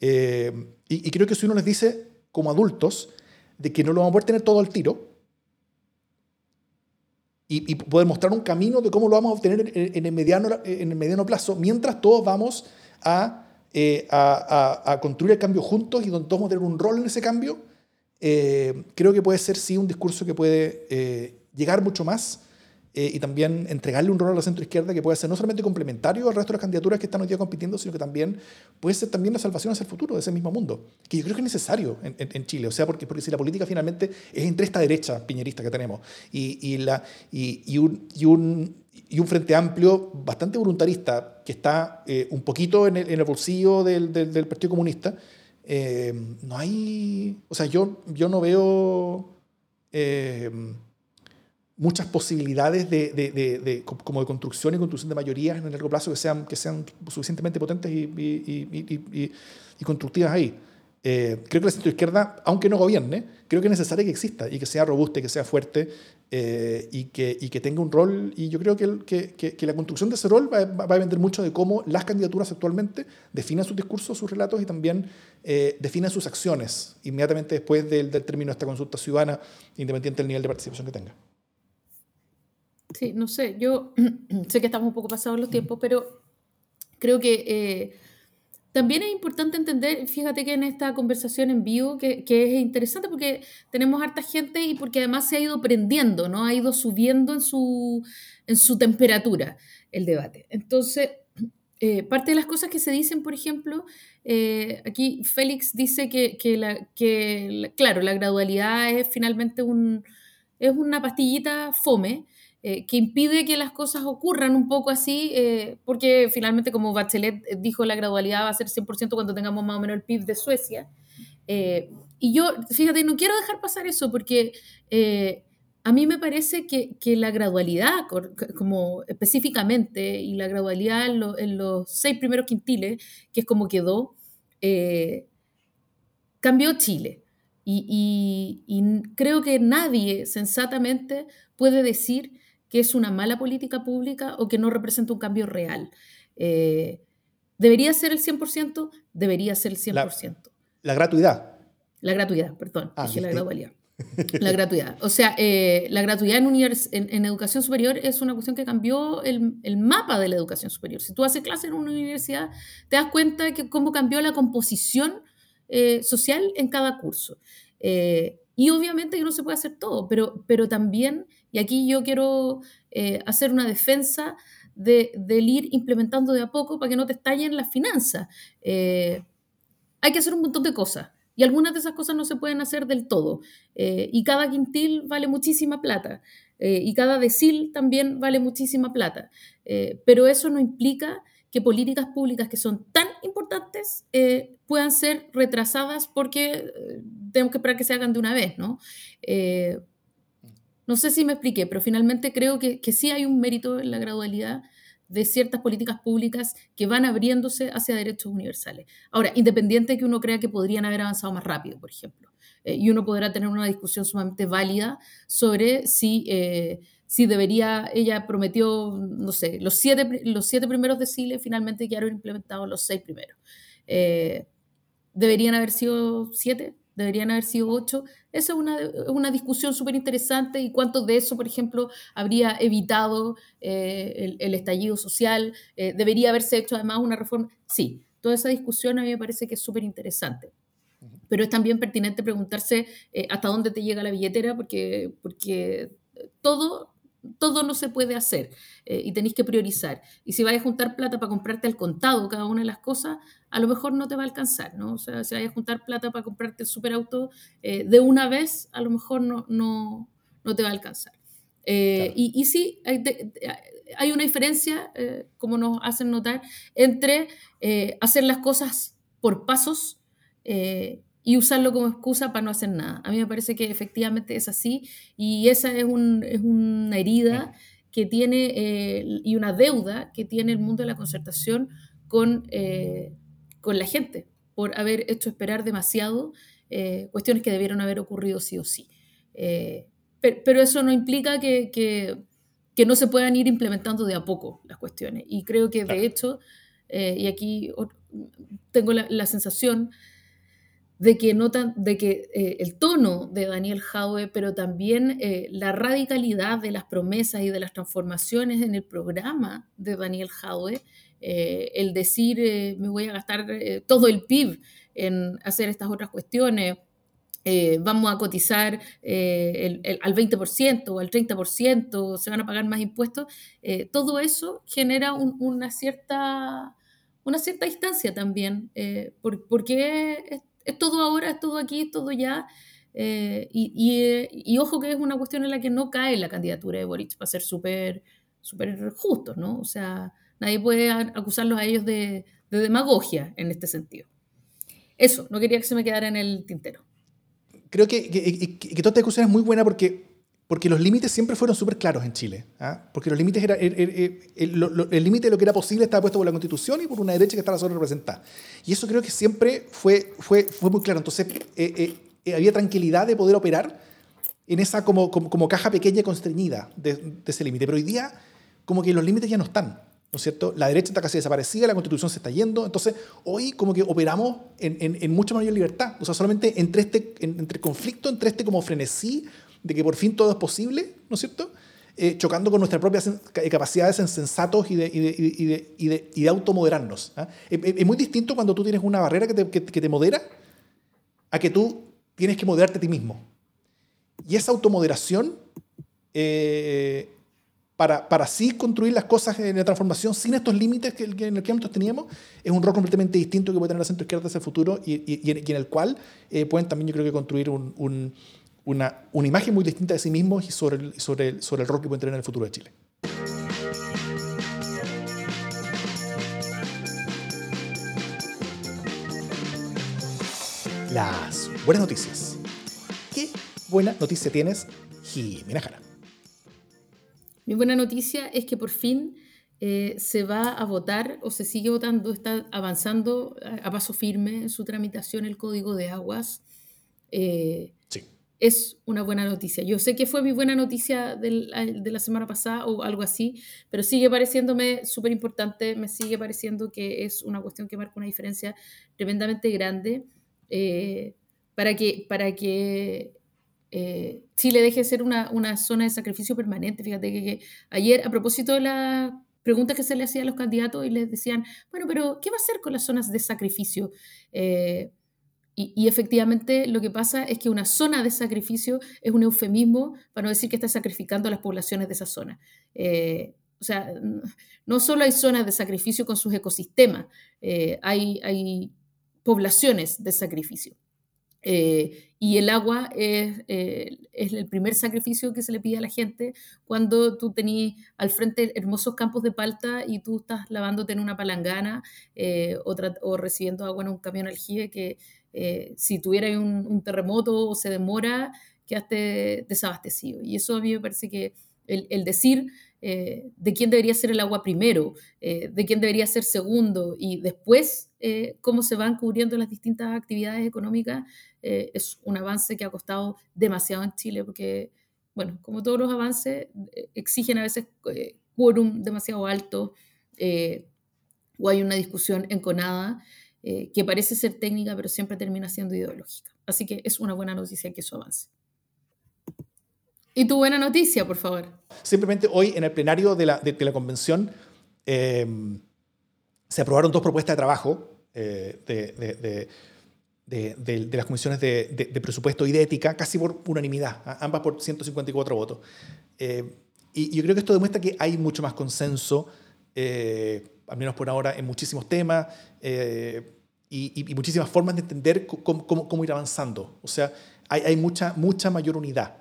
Eh, y, creo que si uno les dice, como adultos, de que no lo vamos a poder tener todo al tiro, y, poder mostrar un camino de cómo lo vamos a obtener en, el, mediano, en el mediano plazo, mientras todos vamos a, eh, a, construir el cambio juntos y donde todos vamos a tener un rol en ese cambio, eh, creo que puede ser sí un discurso que puede eh, llegar mucho más eh, y también entregarle un rol a la centroizquierda que puede ser no solamente complementario al resto de las candidaturas que están hoy día compitiendo, sino que también puede ser también la salvación hacia el futuro de ese mismo mundo, que yo creo que es necesario en, en, Chile, o sea, porque, porque si la política finalmente es entre esta derecha piñerista que tenemos y, y la, y, y, un, y, un, y un frente amplio bastante voluntarista que está eh, un poquito en el, en el bolsillo del, del, del, Partido Comunista, eh, no hay, o sea, yo, yo no veo muchas posibilidades de, de, de, como de construcción y construcción de mayorías en el largo plazo que sean, que sean suficientemente potentes y, y, y, constructivas ahí. Eh, creo que la centroizquierda, aunque no gobierne, creo que es necesario que exista y que sea robusta y que sea fuerte eh, y, que, y que tenga un rol. Y yo creo que, que, que la construcción de ese rol va, va, a depender mucho de cómo las candidaturas actualmente definen sus discursos, sus relatos y también eh, definen sus acciones inmediatamente después del, del término de esta consulta ciudadana, independiente del nivel de participación que tenga. Sí, no sé, yo sé que estamos un poco pasados los tiempos, pero creo que eh, también es importante entender, fíjate que en esta conversación en vivo, que, que, es interesante porque tenemos harta gente y porque además se ha ido prendiendo, ¿no? Ha ido subiendo en su, en su temperatura el debate. Entonces, eh, parte de las cosas que se dicen, por ejemplo, eh, aquí Félix dice que, que, la, que, claro, la gradualidad es finalmente un, es una pastillita fome, eh, que impide que las cosas ocurran un poco así, eh, porque finalmente, como Bachelet dijo, la gradualidad va a ser 100% cuando tengamos más o menos el PIB de Suecia. Eh, y yo, fíjate, no quiero dejar pasar eso porque a mí me parece que, que, la gradualidad, como específicamente, y la gradualidad en, en, los seis primeros quintiles, que es como quedó, cambió Chile. Y, y, y, creo que nadie sensatamente puede decir que es una mala política pública o que no representa un cambio real. Eh, ¿Debería ser el 100%? Debería ser el 100%. La, gratuidad. La gratuidad, perdón, ah, dije la gradualidad. La gratuidad. O sea, eh, la gratuidad en, en, educación superior es una cuestión que cambió el, el, mapa de la educación superior. Si tú haces clase en una universidad, te das cuenta de que cómo cambió la composición eh, social en cada curso. y obviamente que no se puede hacer todo, pero, pero también y aquí yo quiero eh, hacer una defensa de, del ir implementando de a poco para que no te estallen las finanzas. Eh, hay que hacer un montón de cosas y algunas de esas cosas no se pueden hacer del todo. Eh, y cada quintil vale muchísima plata y cada decil también vale muchísima plata. pero eso no implica que políticas públicas que son tan importantes puedan ser retrasadas porque tenemos que esperar que se hagan de una vez, ¿no? No sé si me expliqué, pero finalmente creo que, que sí hay un mérito en la gradualidad de ciertas políticas públicas que van abriéndose hacia derechos universales. Ahora, independiente de que uno crea que podrían haber avanzado más rápido, por ejemplo, eh, y uno podrá tener una discusión sumamente válida sobre si, eh, si debería, ella prometió, no sé, los siete, los siete primeros deciles, finalmente quedaron implementados los seis primeros. Eh, ¿Deberían haber sido siete? Deberían haber sido ocho. Esa es una, una discusión súper interesante y cuánto de eso, por ejemplo, habría evitado eh, el, estallido social. Eh, ¿Debería haberse hecho además una reforma? Sí, toda esa discusión a mí me parece que es súper interesante. Pero es también pertinente preguntarse eh, hasta dónde te llega la billetera, porque, porque todo todo no se puede hacer eh, y tenéis que priorizar. Y si vais a juntar plata para comprarte al contado cada una de las cosas, a lo mejor no te va a alcanzar, ¿no? O sea, si vais a juntar plata para comprarte el superauto eh, de una vez, a lo mejor no, no, no te va a alcanzar. Eh, y, y, sí, hay, hay una diferencia, como nos hacen notar, entre hacer las cosas por pasos y usarlo como excusa para no hacer nada. A mí me parece que efectivamente es así y esa es, un, es una herida que tiene eh, y una deuda que tiene el mundo de la concertación con, eh, con la gente por haber hecho esperar demasiado eh, cuestiones que debieron haber ocurrido sí o sí. pero, eso no implica que, que, que, no se puedan ir implementando de a poco las cuestiones. Y creo que de hecho, y aquí tengo la, la sensación de que, notan, de que eh, el tono de Daniel Jaue, pero también eh, la radicalidad de las promesas y de las transformaciones en el programa de Daniel Jaue, eh, el decir me voy a gastar todo el PIB en hacer estas otras cuestiones, vamos a cotizar al 20% o al 30%, se van a pagar más impuestos, todo eso genera una, cierta, una cierta distancia también, porque es todo ahora, es todo aquí, es todo ya. Eh, y, ojo que es una cuestión en la que no cae la candidatura de Boric, para ser súper súper justos, ¿no? O sea, nadie puede acusarlos a ellos de, demagogia en este sentido. Eso, no quería que se me quedara en el tintero. Creo que, que, que toda esta discusión es muy buena porque porque los límites siempre fueron súper claros en Chile. ¿ah? Porque los límites era, el límite de lo que era posible estaba puesto por la Constitución y por una derecha que estaba sobre representada. Y eso creo que siempre fue, fue, fue muy claro. Entonces, eh, eh, eh, había tranquilidad de poder operar en esa como, como, caja pequeña y constreñida de, ese límite. Pero hoy día, como que los límites ya no están. ¿no es cierto? La derecha está casi desaparecida, la constitución se está yendo, entonces hoy como que operamos en, en, en mucha mayor libertad, o sea, solamente entre este entre conflicto, entre este como frenesí de que por fin todo es posible, ¿no es cierto? Eh, chocando con nuestras propias capacidades sensatos y de, y de, y de, y de, y de automoderarnos. ¿ah? Es, muy distinto cuando tú tienes una barrera que te, que, te, modera a que tú tienes que moderarte a ti mismo. Y esa automoderación, eh, para, para así construir las cosas en la transformación sin estos límites que, en el que nosotros teníamos, es un rol completamente distinto que puede tener la centro izquierda hacia el futuro y, en, el cual eh, pueden también, yo creo que, construir un una, una imagen muy distinta de sí mismos y sobre el, sobre, sobre el rol que pueden tener en el futuro de Chile. Las buenas noticias. ¿Qué buena noticia tienes, Jimena Jara? Mi buena noticia es que por fin eh, se va a votar o se sigue votando, está avanzando a, paso firme en su tramitación el Código de Aguas. Eh, es una buena noticia. Yo sé que fue mi buena noticia de la semana pasada o algo así, pero sigue pareciéndome súper importante, me sigue pareciendo que es una cuestión que marca una diferencia tremendamente grande eh, para que, para que eh, Chile deje de ser una, zona de sacrificio permanente. Fíjate que, ayer, a propósito de la pregunta que se le hacía a los candidatos y les decían, bueno, pero ¿qué va a hacer con las zonas de sacrificio? Eh, y, efectivamente lo que pasa es que una zona de sacrificio es un eufemismo para no decir que está sacrificando a las poblaciones de esa zona. Eh, o sea, no solo hay zonas de sacrificio con sus ecosistemas, eh, hay, hay, poblaciones de sacrificio. Eh, y el agua es, es, el primer sacrificio que se le pide a la gente cuando tú tenías al frente hermosos campos de palta y tú estás lavándote en una palangana o, o, recibiendo agua en un camión aljibe que eh, si tuviera un, terremoto o se demora, quedaste desabastecido. Y eso a mí me parece que el, decir eh, de quién debería ser el agua primero, eh, de quién debería ser segundo y después cómo se van cubriendo las distintas actividades económicas es un avance que ha costado demasiado en Chile porque, bueno, como todos los avances, exigen a veces quórum demasiado alto o hay una discusión enconada. Eh, que parece ser técnica, pero siempre termina siendo ideológica. Así que es una buena noticia que eso avance. ¿Y tu buena noticia, por favor? Simplemente hoy en el plenario de la, de, la convención eh, se aprobaron dos propuestas de trabajo eh, de, de, las comisiones de, presupuesto y de ética, casi por unanimidad, ambas por 154 votos. y yo creo que esto demuestra que hay mucho más consenso al menos por ahora, en muchísimos temas eh, y, muchísimas formas de entender cómo, cómo, ir avanzando. O sea, hay, hay, mucha, mucha mayor unidad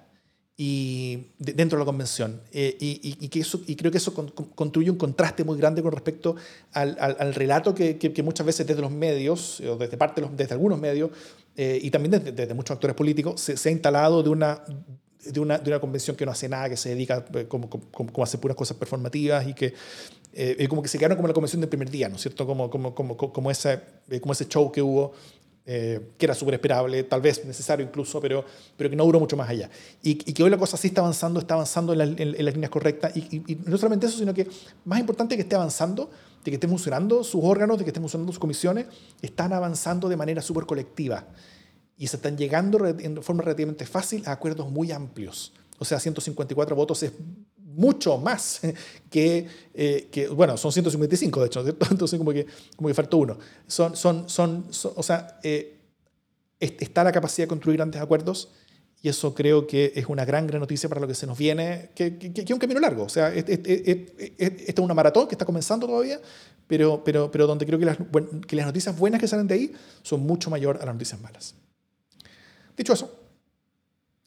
y, dentro de la convención. Eh, y, que eso, y creo que eso construye un contraste muy grande con respecto al, al, relato que, que, muchas veces desde los medios, o desde parte de los, desde algunos medios, eh, y también desde, desde, muchos actores políticos, se, se ha instalado de una de una, de una, convención que no hace nada, que se dedica como, como, como a hacer puras cosas performativas y que eh, como que se quedaron como la convención del primer día, ¿no es cierto? Como, como, como, como, ese, eh, como ese show que hubo, eh, que era súper esperable, tal vez necesario incluso, pero, pero que no duró mucho más allá. Y, y que hoy la cosa sí está avanzando, está avanzando en, en, las líneas correctas. Y, y, no solamente eso, sino que más importante que esté avanzando, de que estén funcionando sus órganos, de que estén funcionando sus comisiones, están avanzando de manera súper colectiva. y se están llegando en forma relativamente fácil a acuerdos muy amplios. O sea, 154 votos es mucho más que, eh, que, bueno, son 155 de hecho, entonces como que, como que faltó uno. Son, son, son, o sea, eh, está la capacidad de construir grandes acuerdos y eso creo que es una gran, gran noticia para lo que se nos viene, que, que, es un camino largo. O sea, esta es una maratón que está comenzando todavía, pero, pero, pero donde creo que las, que las noticias buenas que salen de ahí son mucho mayor a las noticias malas. Dicho eso,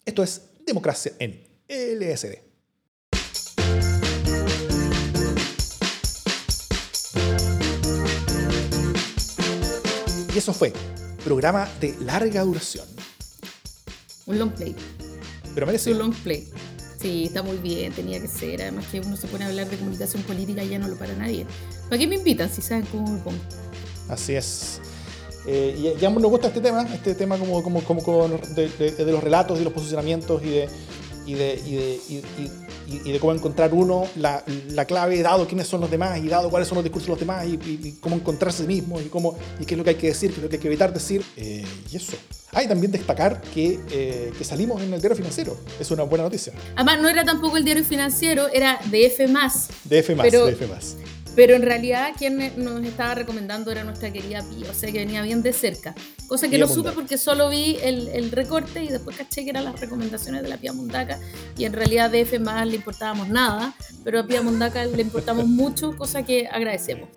esto es democracia en LSD. Y eso fue programa de larga duración. Un long play. Pero merece. Un long play. Sí, está muy bien, tenía que ser. Además que uno se pone a hablar de comunicación política y ya no lo para nadie. ¿Para qué me invitan si saben cómo me pongo? Así es. Eh, y ya nos gusta este tema, este tema como, como, como de, de, los relatos y los posicionamientos y de, y de, y de, y, de cómo encontrar uno la, la, clave, dado quiénes son los demás y dado cuáles son los discursos de los demás y, cómo encontrarse a sí mismo y, cómo, y qué es lo que hay que decir, qué es lo que hay que evitar decir. Eh, y eso. Ah, y también destacar que, eh, que, salimos en el diario financiero. Es una buena noticia. Además, no era tampoco el diario financiero, era DF. DF, pero, DF. Pero en realidad quien nos estaba recomendando era nuestra querida Pía, o sea que venía bien de cerca. Cosa que no supe porque solo vi el, el, recorte y después caché que eran las recomendaciones de la Pía Mundaca y en realidad de F más le importábamos nada, pero a Pía Mundaca le importamos mucho, cosa que agradecemos.